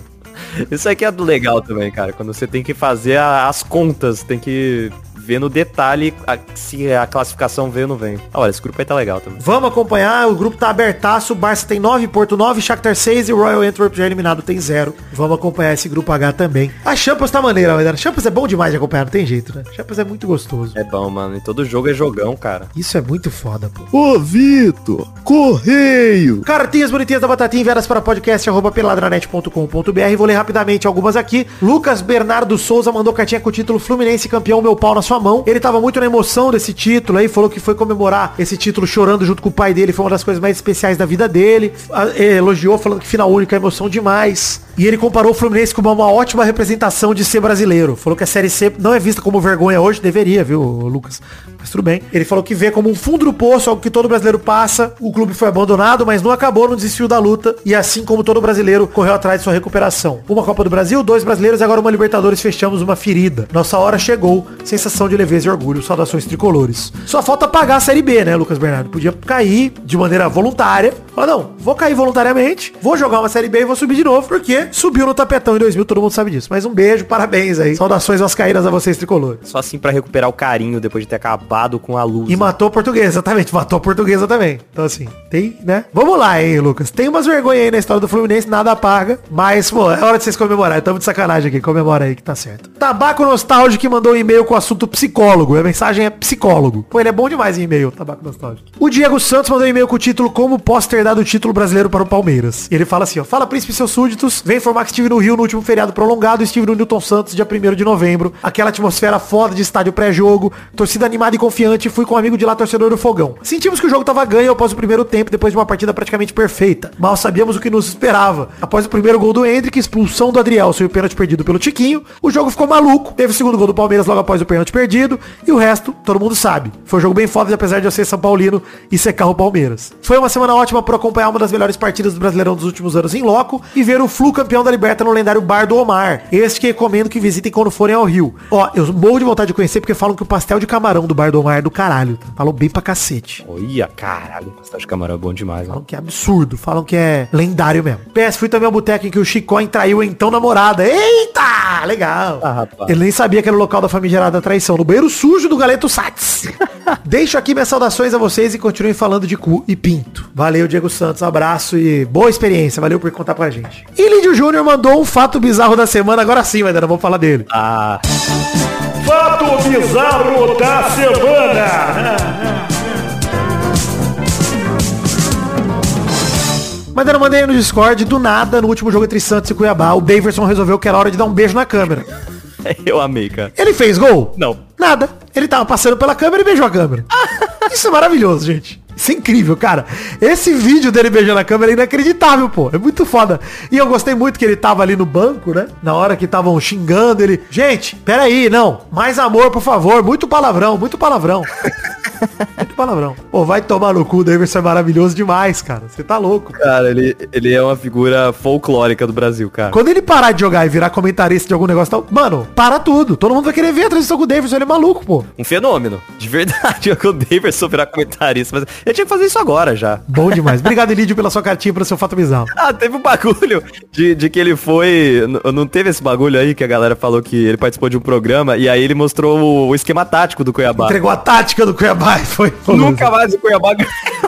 Isso aqui é do legal também, cara. Quando você tem que fazer as contas, tem que ver no detalhe a- se a classificação vem ou não vem. Ah, olha, esse grupo aí tá legal também. Vamos acompanhar, o grupo tá abertaço, o Barça tem 9, Porto 9, Shakhtar 6 e o Royal Antwerp já eliminado tem 0. Vamos acompanhar esse grupo H também. A Champions tá maneira, galera. Champions é bom demais de acompanhar, não tem jeito, né? Champions é muito gostoso. É bom, mano. E todo jogo é jogão, cara. Isso é muito foda, pô. Ô Vitor, correio! Cartinhas bonitinhas da Batatinha enviadas para podcast arroba peladranet.com.br. Vou ler rapidamente algumas aqui. Lucas Bernardo Souza mandou cartinha com o título Fluminense campeão, meu pau na sua mão. Ele tava muito na emoção desse título aí, falou que foi comemorar esse título chorando junto com o pai dele. Foi uma das coisas mais especiais da vida dele. Elogiou falando que final única é emoção demais. E ele comparou o Fluminense com uma, ótima representação de ser brasileiro. Falou que a Série C não é vista como vergonha hoje, deveria, viu, Lucas? Mas tudo bem. Ele falou que vê como um fundo do poço, algo que todo brasileiro passa. O clube foi abandonado, mas não acabou, não desistiu da luta. E assim como todo brasileiro, correu atrás de sua recuperação. Uma Copa do Brasil, dois brasileiros, agora uma Libertadores, fechamos uma ferida. Nossa hora chegou. Sensação de leveza e orgulho. Saudações tricolores. Só falta pagar a Série B, né, Lucas Bernardo? Podia cair de maneira voluntária. Falar, não, vou cair voluntariamente, vou jogar uma Série B e vou subir de novo, porque subiu no tapetão em 2000, todo mundo sabe disso. Mas um beijo, parabéns aí. Saudações vascaínas a vocês, tricolores. Só assim pra recuperar o carinho depois de ter acabado com a luz. E matou a portuguesa, exatamente. Matou a portuguesa também. Então, assim, tem, né? Vamos lá, hein, Lucas. Tem umas vergonhas aí na história do Fluminense, nada paga. Mas, pô, é hora de vocês comemorarem. Tamo de sacanagem aqui. Comemora aí que tá certo. Tabaco Nostálgico que mandou um e-mail com o assunto psicólogo. A mensagem é psicólogo. Pô, ele é bom demais em e-mail, Tabaco Nostálgico. O Diego Santos mandou um e-mail com o título Como posso ter dado o título brasileiro para o Palmeiras. E ele fala assim, ó, fala príncipe e seus súditos, vem informar que estive no Rio no último feriado prolongado, estive no Newton Santos dia 1 de novembro, aquela atmosfera foda de estádio pré-jogo, torcida animada e confiante, fui com um amigo de lá, torcedor do Fogão. Sentimos que o jogo tava ganho após o primeiro tempo, depois de uma partida praticamente perfeita. Mal sabíamos o que nos esperava. Após o primeiro gol do Hendrick, expulsão do Adriel e o pênalti perdido pelo Tiquinho, o jogo ficou maluco, teve o segundo gol do Palmeiras logo após o pênalti perdido, e o resto, todo mundo sabe. Foi um jogo bem foda, apesar de eu ser São Paulino e secar o Palmeiras. Foi uma semana ótima para acompanhar uma das melhores partidas do Brasileirão dos últimos anos em loco e ver o Flu campeão da Liberta no lendário Bar do Omar. Este que recomendo que visitem quando forem ao Rio. Ó, eu morro de vontade de conhecer porque falam que o pastel de camarão do Bar do Omar é do caralho. tá? Falam bem pra cacete. Olha, caralho, pastel de camarão é bom demais, Falam mano. que é absurdo, falam que é lendário mesmo. PS, fui também ao boteco em que o Chicóin traiu a então namorada. Eita! Legal. Ah, rapaz. Ele nem sabia que era o local da famigerada traição. No banheiro sujo do Galeto Sats. Deixo aqui minhas saudações a vocês e continuem falando de cu e pinto. Valeu, Diego Santos. Abraço e boa experiência. Valeu por contar pra gente. E Júnior mandou um fato bizarro da semana. Agora sim, mas ainda vamos falar dele. Ah, Fato bizarro da semana. Mas eu mandei no Discord, do nada, no último jogo entre Santos e Cuiabá, o Daverson resolveu que era hora de dar um beijo na câmera. eu amei, cara. Ele fez gol? Não. Nada. Ele tava passando pela câmera e beijou a câmera. Isso é maravilhoso, gente. Isso é incrível, cara. Esse vídeo dele beijando a câmera é inacreditável, pô. É muito foda. E eu gostei muito que ele tava ali no banco, né? Na hora que estavam xingando ele. Gente, peraí, não. Mais amor, por favor. Muito palavrão, muito palavrão. muito palavrão. Pô, vai tomar no cu, o Davidson é maravilhoso demais, cara. Você tá louco. Cara, ele, ele é uma figura folclórica do Brasil, cara. Quando ele parar de jogar e virar comentarista de algum negócio tal, mano, para tudo. Todo mundo vai querer ver a transição com o Davidson, ele é maluco, pô. Um fenômeno. De verdade, o Daverson virar comentarista. Mas eu tinha que fazer isso agora já. Bom demais. Obrigado, Elidio, pela sua cartinha para o seu fato bizarro. Ah, teve um bagulho de, de que ele foi. Não teve esse bagulho aí que a galera falou que ele participou de um programa e aí ele mostrou o, o esquema tático do Cuiabá. Entregou a tática do Cuiabá e foi. Nunca mais o Cuiabá.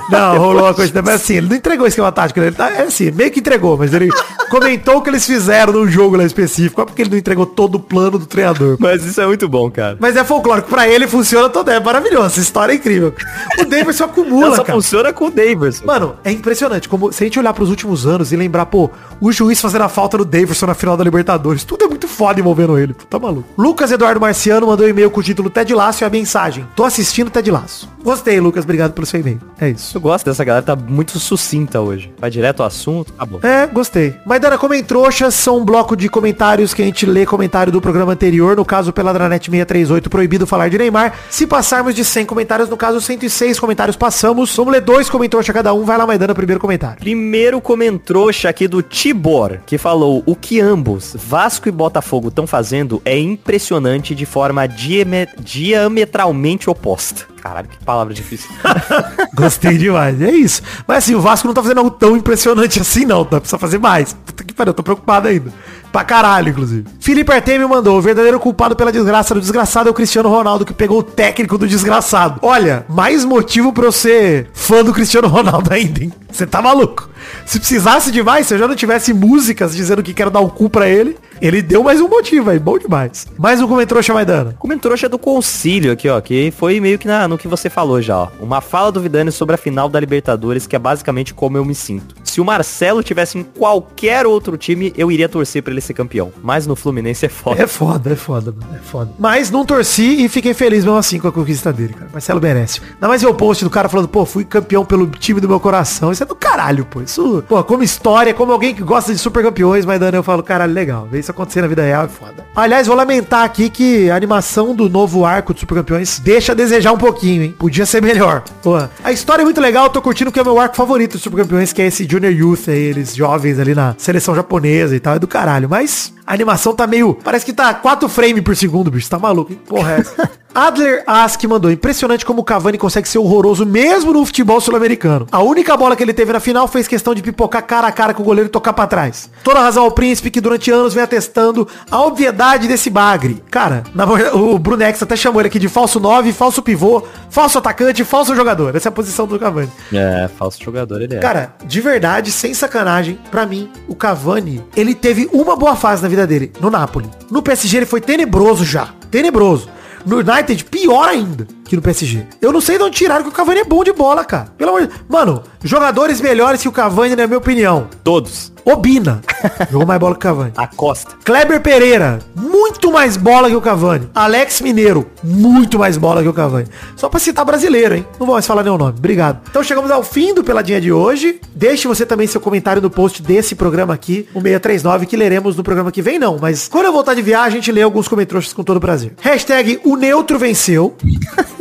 Não, rolou uma coisa. Mas assim, ele não entregou o esquema tático? Ele tá, é assim, meio que entregou, mas ele comentou o que eles fizeram num jogo lá específico. É porque ele não entregou todo o plano do treinador. Mas isso é muito bom, cara. Mas é folclórico, pra ele funciona todo, é maravilhoso. Essa história é incrível. O Davidson acumula, Não, só cara. funciona com o Daverson. Mano, é impressionante. Como se a gente olhar pros últimos anos e lembrar, pô, o juiz fazendo a falta no Davidson na final da Libertadores. Tudo é muito foda envolvendo ele. Tá maluco. Lucas Eduardo Marciano mandou um e-mail com o título Ted Laço e a mensagem. Tô assistindo Ted Laço. Gostei, Lucas. Obrigado pelo seu e-mail. É isso. Eu gosto dessa galera, tá muito sucinta hoje. Vai direto ao assunto, tá bom. É, gostei. Maidana Comem Trouxas são um bloco de comentários que a gente lê comentário do programa anterior, no caso pela Dranet 638, proibido falar de Neymar. Se passarmos de 100 comentários, no caso 106 comentários passamos. Vamos ler dois comentários cada um. Vai lá, Maidana, primeiro comentário. Primeiro comentrouxa aqui do Tibor, que falou o que ambos, Vasco e Botafogo, estão fazendo é impressionante de forma diame- diametralmente oposta. Caralho, que palavra difícil. Gostei demais. É isso. Mas assim, o Vasco não tá fazendo algo tão impressionante assim, não. Tá? Precisa fazer mais. Puta que pariu, eu tô preocupado ainda. Pra caralho, inclusive. Felipe Artemio mandou, o verdadeiro culpado pela desgraça do desgraçado é o Cristiano Ronaldo, que pegou o técnico do desgraçado. Olha, mais motivo pra eu ser fã do Cristiano Ronaldo ainda, hein? Você tá maluco. Se precisasse de mais, se eu já não tivesse músicas dizendo que quero dar o cu pra ele, ele deu mais um motivo aí, bom demais. Mais um comentário Maidana. Comentrouxa do Concílio aqui, ó, que foi meio que na, no que você falou já, ó. Uma fala do Vidani sobre a final da Libertadores, que é basicamente como eu me sinto. Se o Marcelo tivesse em qualquer outro time, eu iria torcer pra ele ser campeão. Mas no Fluminense é foda. É foda, é foda, mano. É foda. Mas não torci e fiquei feliz mesmo assim com a conquista dele, cara. Marcelo merece. Ainda mais ver o post do cara falando, pô, fui campeão pelo time do meu coração. Isso é do caralho, pô. Isso, pô, como história, como alguém que gosta de super campeões, mas dando eu falo, caralho, legal. Ver isso acontecer na vida real é foda. Aliás, vou lamentar aqui que a animação do novo arco de super campeões deixa a desejar um pouquinho, hein? Podia ser melhor. Pô, a história é muito legal, tô curtindo que é o meu arco favorito de super campeões, que é esse Junior Youth aí, eles jovens ali na seleção japonesa e tal, é do caralho. Mas a animação tá meio. Parece que tá 4 frames por segundo, bicho. Tá maluco, hein? Porra, é? Adler Ask mandou. Impressionante como o Cavani consegue ser horroroso mesmo no futebol sul-americano. A única bola que ele teve na final fez questão de pipocar cara a cara com o goleiro e tocar pra trás. Toda razão ao príncipe que durante anos vem atestando a obviedade desse bagre. Cara, na o Brunex até chamou ele aqui de falso 9, falso pivô, falso atacante, falso jogador. Essa é a posição do Cavani. É, falso jogador ele é. Cara, de verdade, sem sacanagem, pra mim, o Cavani, ele teve uma boa fase na vida dele, no Napoli. No PSG ele foi tenebroso já, tenebroso. No United, pior ainda no PSG. Eu não sei de onde tiraram que o Cavani é bom de bola, cara. Pelo amor de Mano, jogadores melhores que o Cavani, na minha opinião. Todos. Obina. Jogou mais bola que o Cavani. A Costa. Kleber Pereira, muito mais bola que o Cavani. Alex Mineiro, muito mais bola que o Cavani. Só pra citar brasileiro, hein? Não vou mais falar nenhum nome. Obrigado. Então chegamos ao fim do Peladinha de hoje. Deixe você também seu comentário no post desse programa aqui, o 639, que leremos no programa que vem, não. Mas quando eu voltar de viagem, a gente lê alguns comentários com todo o prazer. Hashtag o neutro venceu.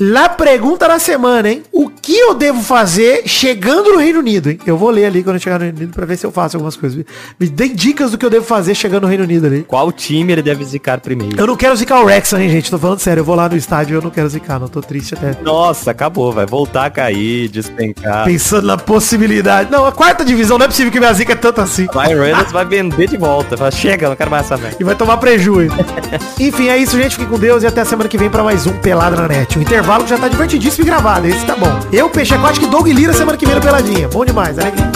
La pergunta da semana, hein? O que eu devo fazer chegando no Reino Unido, hein? Eu vou ler ali quando eu chegar no Reino Unido pra ver se eu faço algumas coisas. Me dê dicas do que eu devo fazer chegando no Reino Unido ali. Qual time ele deve zicar primeiro? Eu não quero zicar o Wrexham, hein, gente? Tô falando sério. Eu vou lá no estádio e eu não quero zicar, não. Tô triste até. Nossa, acabou. Vai voltar a cair, despencar. Pensando na possibilidade. Não, a quarta divisão não é possível que minha zica é tanto assim. Vai, Reynolds vai vender de volta. Fala, chega, não quero mais essa merda. E vai tomar prejuízo. Enfim, é isso, gente. Fique com Deus e até a semana que vem pra mais um Pelada na Net. Um intervalo que já tá divertidíssimo e gravado. Esse tá bom. Eu, Peixe Aquático e Doug Lira semana que vem no Peladinha. Bom demais, alegria.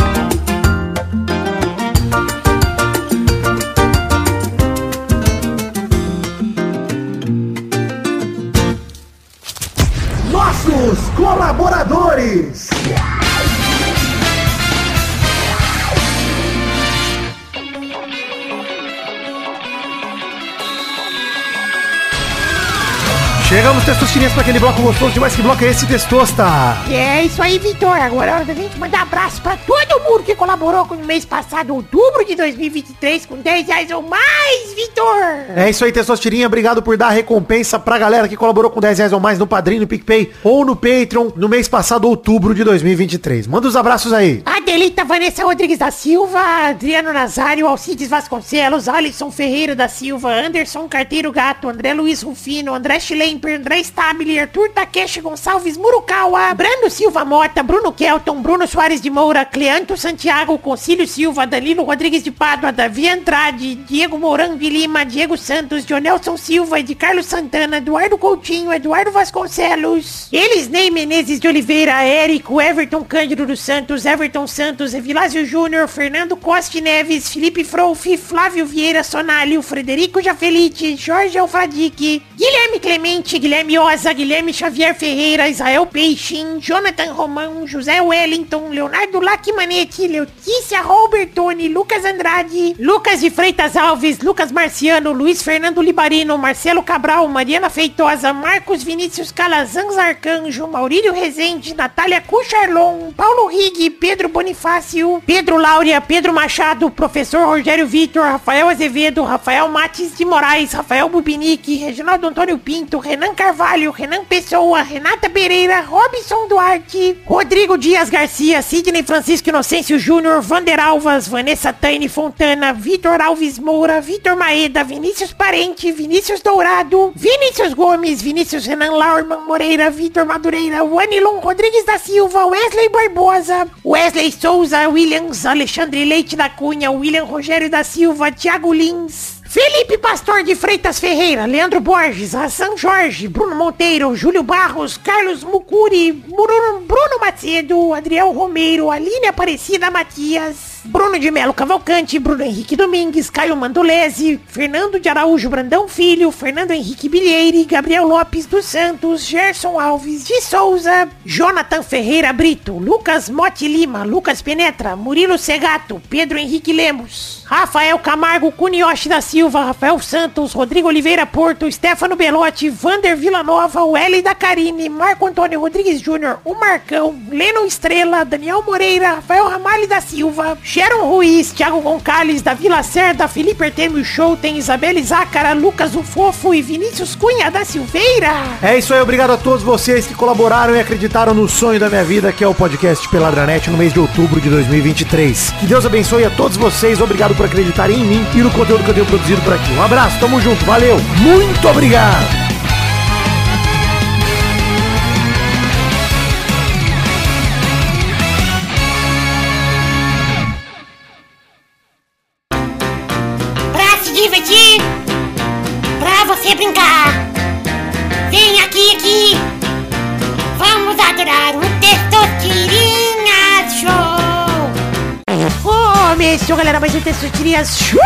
Nossos colaboradores. Chegamos, testosterinhas, para aquele bloco gostoso demais. Que bloco é esse, Testosta? É isso aí, Vitor. Agora é hora da gente mandar abraço pra todo mundo que colaborou com o mês passado, outubro de 2023, com 10 reais ou mais, Vitor. É isso aí, Testosterinha. Obrigado por dar a recompensa pra galera que colaborou com 10 reais ou mais no Padrinho, no PicPay ou no Patreon no mês passado, outubro de 2023. Manda os abraços aí. Adelita Vanessa Rodrigues da Silva, Adriano Nazário, Alcides Vasconcelos, Alisson Ferreira da Silva, Anderson Carteiro Gato, André Luiz Rufino, André André Stabile, Arthur Takeshi Gonçalves Murukawa, Brando Silva Mota, Bruno Kelton, Bruno Soares de Moura, Cleanto Santiago, Concílio Silva, Danilo Rodrigues de Pádua, Davi Andrade, Diego Mourão de Lima, Diego Santos, Jonelson Silva, de Carlos Santana, Eduardo Coutinho, Eduardo Vasconcelos, Elisnei Menezes de Oliveira, Érico, Everton Cândido dos Santos, Everton Santos, Evilásio Júnior, Fernando Costa Neves, Felipe Frouf, Flávio Vieira Sonalho, Frederico Jafelite, Jorge Alfradique, Guilherme Clemente, Guilherme Oza, Guilherme Xavier Ferreira, Israel Peixin, Jonathan Romão, José Wellington, Leonardo Lacmanetti, Letícia Robertoni, Lucas Andrade, Lucas de Freitas Alves, Lucas Marciano, Luiz Fernando Libarino, Marcelo Cabral, Mariana Feitosa, Marcos Vinícius Calazans Arcanjo, Maurílio Rezende, Natália Cucharlon, Paulo Rig, Pedro Bonifácio, Pedro Laura, Pedro Machado, Professor Rogério Vitor, Rafael Azevedo, Rafael Mates de Moraes, Rafael Bubinique, Reginaldo Antônio Pinto, Renan Carvalho, Renan Pessoa, Renata Pereira, Robson Duarte, Rodrigo Dias Garcia, Sidney Francisco Inocêncio Júnior, Vander Alvas, Vanessa Taine Fontana, Vitor Alves Moura, Vitor Maeda, Vinícius Parente, Vinícius Dourado, Vinícius Gomes, Vinícius Renan Laurman Moreira, Vitor Madureira, Wanilon Rodrigues da Silva, Wesley Barbosa, Wesley Souza, Williams, Alexandre Leite da Cunha, William Rogério da Silva, Thiago Lins, Felipe Pastor de Freitas Ferreira, Leandro Borges, Hassan Jorge, Bruno Monteiro, Júlio Barros, Carlos Mucuri, Bruno, Bruno Macedo, Adriel Romero, Aline Aparecida Matias, Bruno de Melo Cavalcante, Bruno Henrique Domingues, Caio Mandolese, Fernando de Araújo Brandão Filho, Fernando Henrique Bilheire, Gabriel Lopes dos Santos, Gerson Alves de Souza, Jonathan Ferreira Brito, Lucas Mote Lima, Lucas Penetra, Murilo Segato, Pedro Henrique Lemos, Rafael Camargo Cunioche da Silva, Rafael Santos, Rodrigo Oliveira Porto, Stefano Belotti, Vander Villanova, Welly da Carine, Marco Antônio Rodrigues Júnior, o Marcão, Leno Estrela, Daniel Moreira, Rafael Ramalho da Silva, Sharon Ruiz, Thiago Gonçalves, Davi Lacerda, Felipe Artemio Show, tem Isabelle Zácara, Lucas o Fofo e Vinícius Cunha da Silveira. É isso aí, obrigado a todos vocês que colaboraram e acreditaram no sonho da minha vida, que é o podcast Peladranet no mês de outubro de 2023. Que Deus abençoe a todos vocês, obrigado por acreditarem em mim e no conteúdo que eu tenho produzido por aqui. Um abraço, tamo junto, valeu, muito obrigado! Você brincar. Vem aqui, aqui. Vamos adorar o Testosterinha Show. Começou, galera, mais um Testosterinha Show,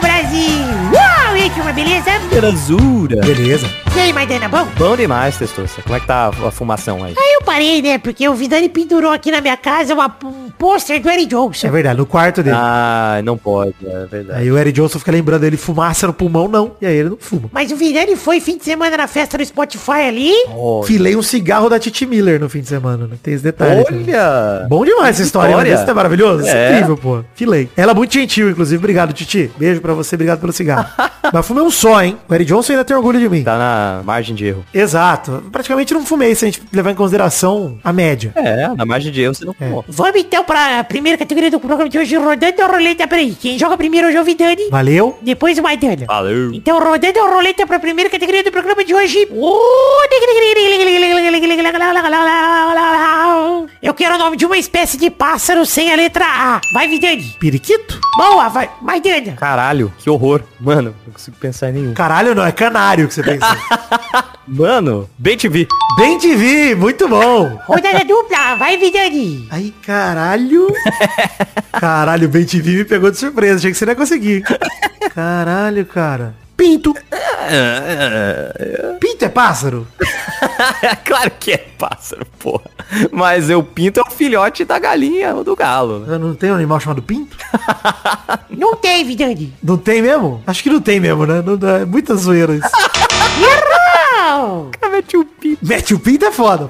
Brasil. Uau! E aí, turma, beleza? Belezura. Beleza. E aí, Maidana, bom? Bom demais, Testosta. Como é que tá a fumação aí? Aí eu parei, né? Porque o Vidani pendurou aqui na minha casa uma- um pôster do Eric Johnson. É verdade, no quarto dele. Ah, não pode, é verdade. Aí o Eric Johnson fica lembrando ele fumaça no pulmão, não. E aí ele não fuma. Mas o Vidani foi fim de semana na festa do Spotify ali. Olha. Filei um cigarro da Titi Miller no fim de semana, né? Tem esse detalhe. também. Olha! Bom demais essa história, História. né? Isso é maravilhoso. É É. incrível, pô. Filei. Ela é muito gentil, inclusive. Obrigado, Titi. Beijo pra você, obrigado pelo cigarro. Mas fumei um só, hein? O Eric Johnson ainda tem orgulho de mim. Tá na margem de erro. Exato. Praticamente não fumei, se a gente levar em consideração a média. É, na margem de erro você não fumou. Vamos então pra primeira categoria do programa de hoje, rodando a roleta. Peraí, quem joga primeiro hoje é o Vidani. Valeu. Depois o Maidana. Valeu. Então, rodando a roleta pra primeira categoria do programa de hoje. Eu quero o nome de uma espécie de pássaro sem a letra A. Vai, Vidani. Periquito? Boa, vai. Maidana. Caralho, que horror. Mano, não consigo pensar em nenhum. Caralho, não. É canário que você pensa. Mano, bem te vi. Bem te vi. Muito bom. Rodada dupla. Vai, Vidani. Aí, caralho. Caralho, bem te vi me pegou de surpresa. Achei que você não ia conseguir. Caralho, cara. Pinto. Pinto é pássaro? claro que é pássaro, porra. Mas eu pinto é o filhote da galinha ou do galo. né? Eu não tem um animal chamado pinto? Não tem, Vidani. Não tem mesmo? Acho que não tem mesmo, né? Não dá, é muita zoeira isso. Errou. Cara, mete o pinto. Mete o pinto é foda.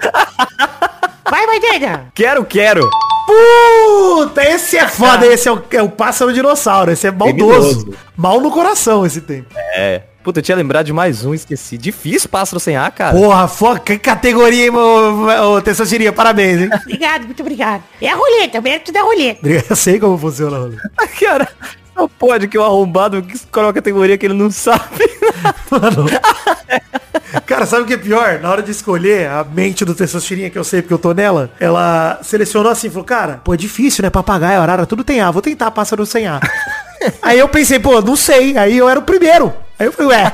Vai, Maidana. Quero, quero. Puta, esse é foda. Esse é o, é o pássaro dinossauro. Esse é maldoso. Criminoso. Mal no coração esse tempo. É. Puta, eu tinha lembrado de mais um, esqueci. Difícil pássaro sem ar, cara. Porra, foda. Que categoria, hein, ô? Parabéns, hein? Obrigado, muito obrigado. É a roleta, o mérito da roleta. Eu sei como funciona, Rolê. Cara, não pode que o arrombado que escolhe uma categoria que ele não sabe. Mano. Cara, sabe o que é pior? Na hora de escolher a mente do Tessocirinha, que eu sei porque eu tô nela, ela selecionou assim, falou, cara, pô, é difícil, né? Papagaio, arara, tudo tem A. Vou tentar pássaro sem A. Aí eu pensei, pô, não sei. Aí eu era o primeiro. Aí eu falei, ué,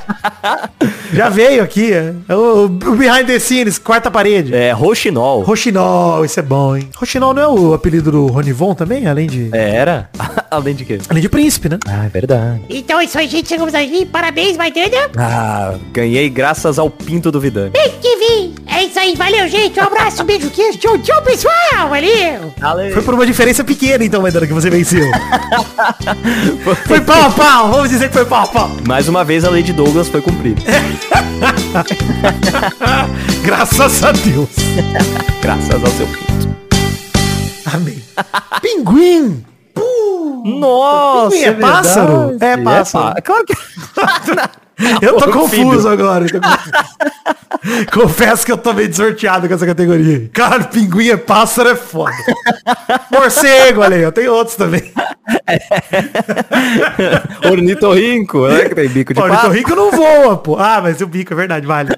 já veio aqui. é. O, o behind the scenes, quarta parede. É, roxinol. Roxinol, isso é bom, hein? Roxinol não é o apelido do Ronivon também? Além de. É, Era? Além de quê? Além de príncipe, né? Ah, é verdade. Então é isso aí, gente. Chegamos aí. Parabéns, Maidana. Ah, ganhei graças ao pinto do Vidani. Bem que vim. É isso aí. Valeu, gente. Um abraço, um beijo, queijo. Tchau, tchau, pessoal. Valeu. Foi por uma diferença pequena, então, Maidana, que você venceu. foi pau a pau, vamos dizer que foi pau a pau. Mais uma vez a lei de Douglas foi cumprida. Graças a Deus. graças ao seu pinto. Amém. Pinguim. Nossa, Pinguim é pássaro? É pássaro. pá- Claro que... Eu tô confuso agora. tô confuso. Confesso que eu tô meio dessorteado com essa categoria. Cara, pinguim é pássaro é foda. Morcego, olha aí, eu tenho outros também. Ornitorrinco, né? Que tem bico de Pô, o pato. rico não voa, pô. Ah, mas o bico é verdade, vale.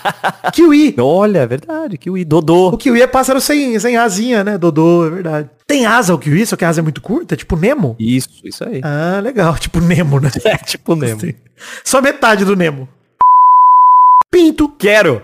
Kiwi. Olha, é verdade, que o O Dodô. kiwi é pássaro sem, sem asinha, né? Dodô, é verdade. Tem asa o kiwi, só que a asa é muito curta, tipo Nemo? Isso, isso aí. Ah, legal. Tipo Nemo, né? É tipo Nemo. Só metade do Nemo. Pinto. Quero.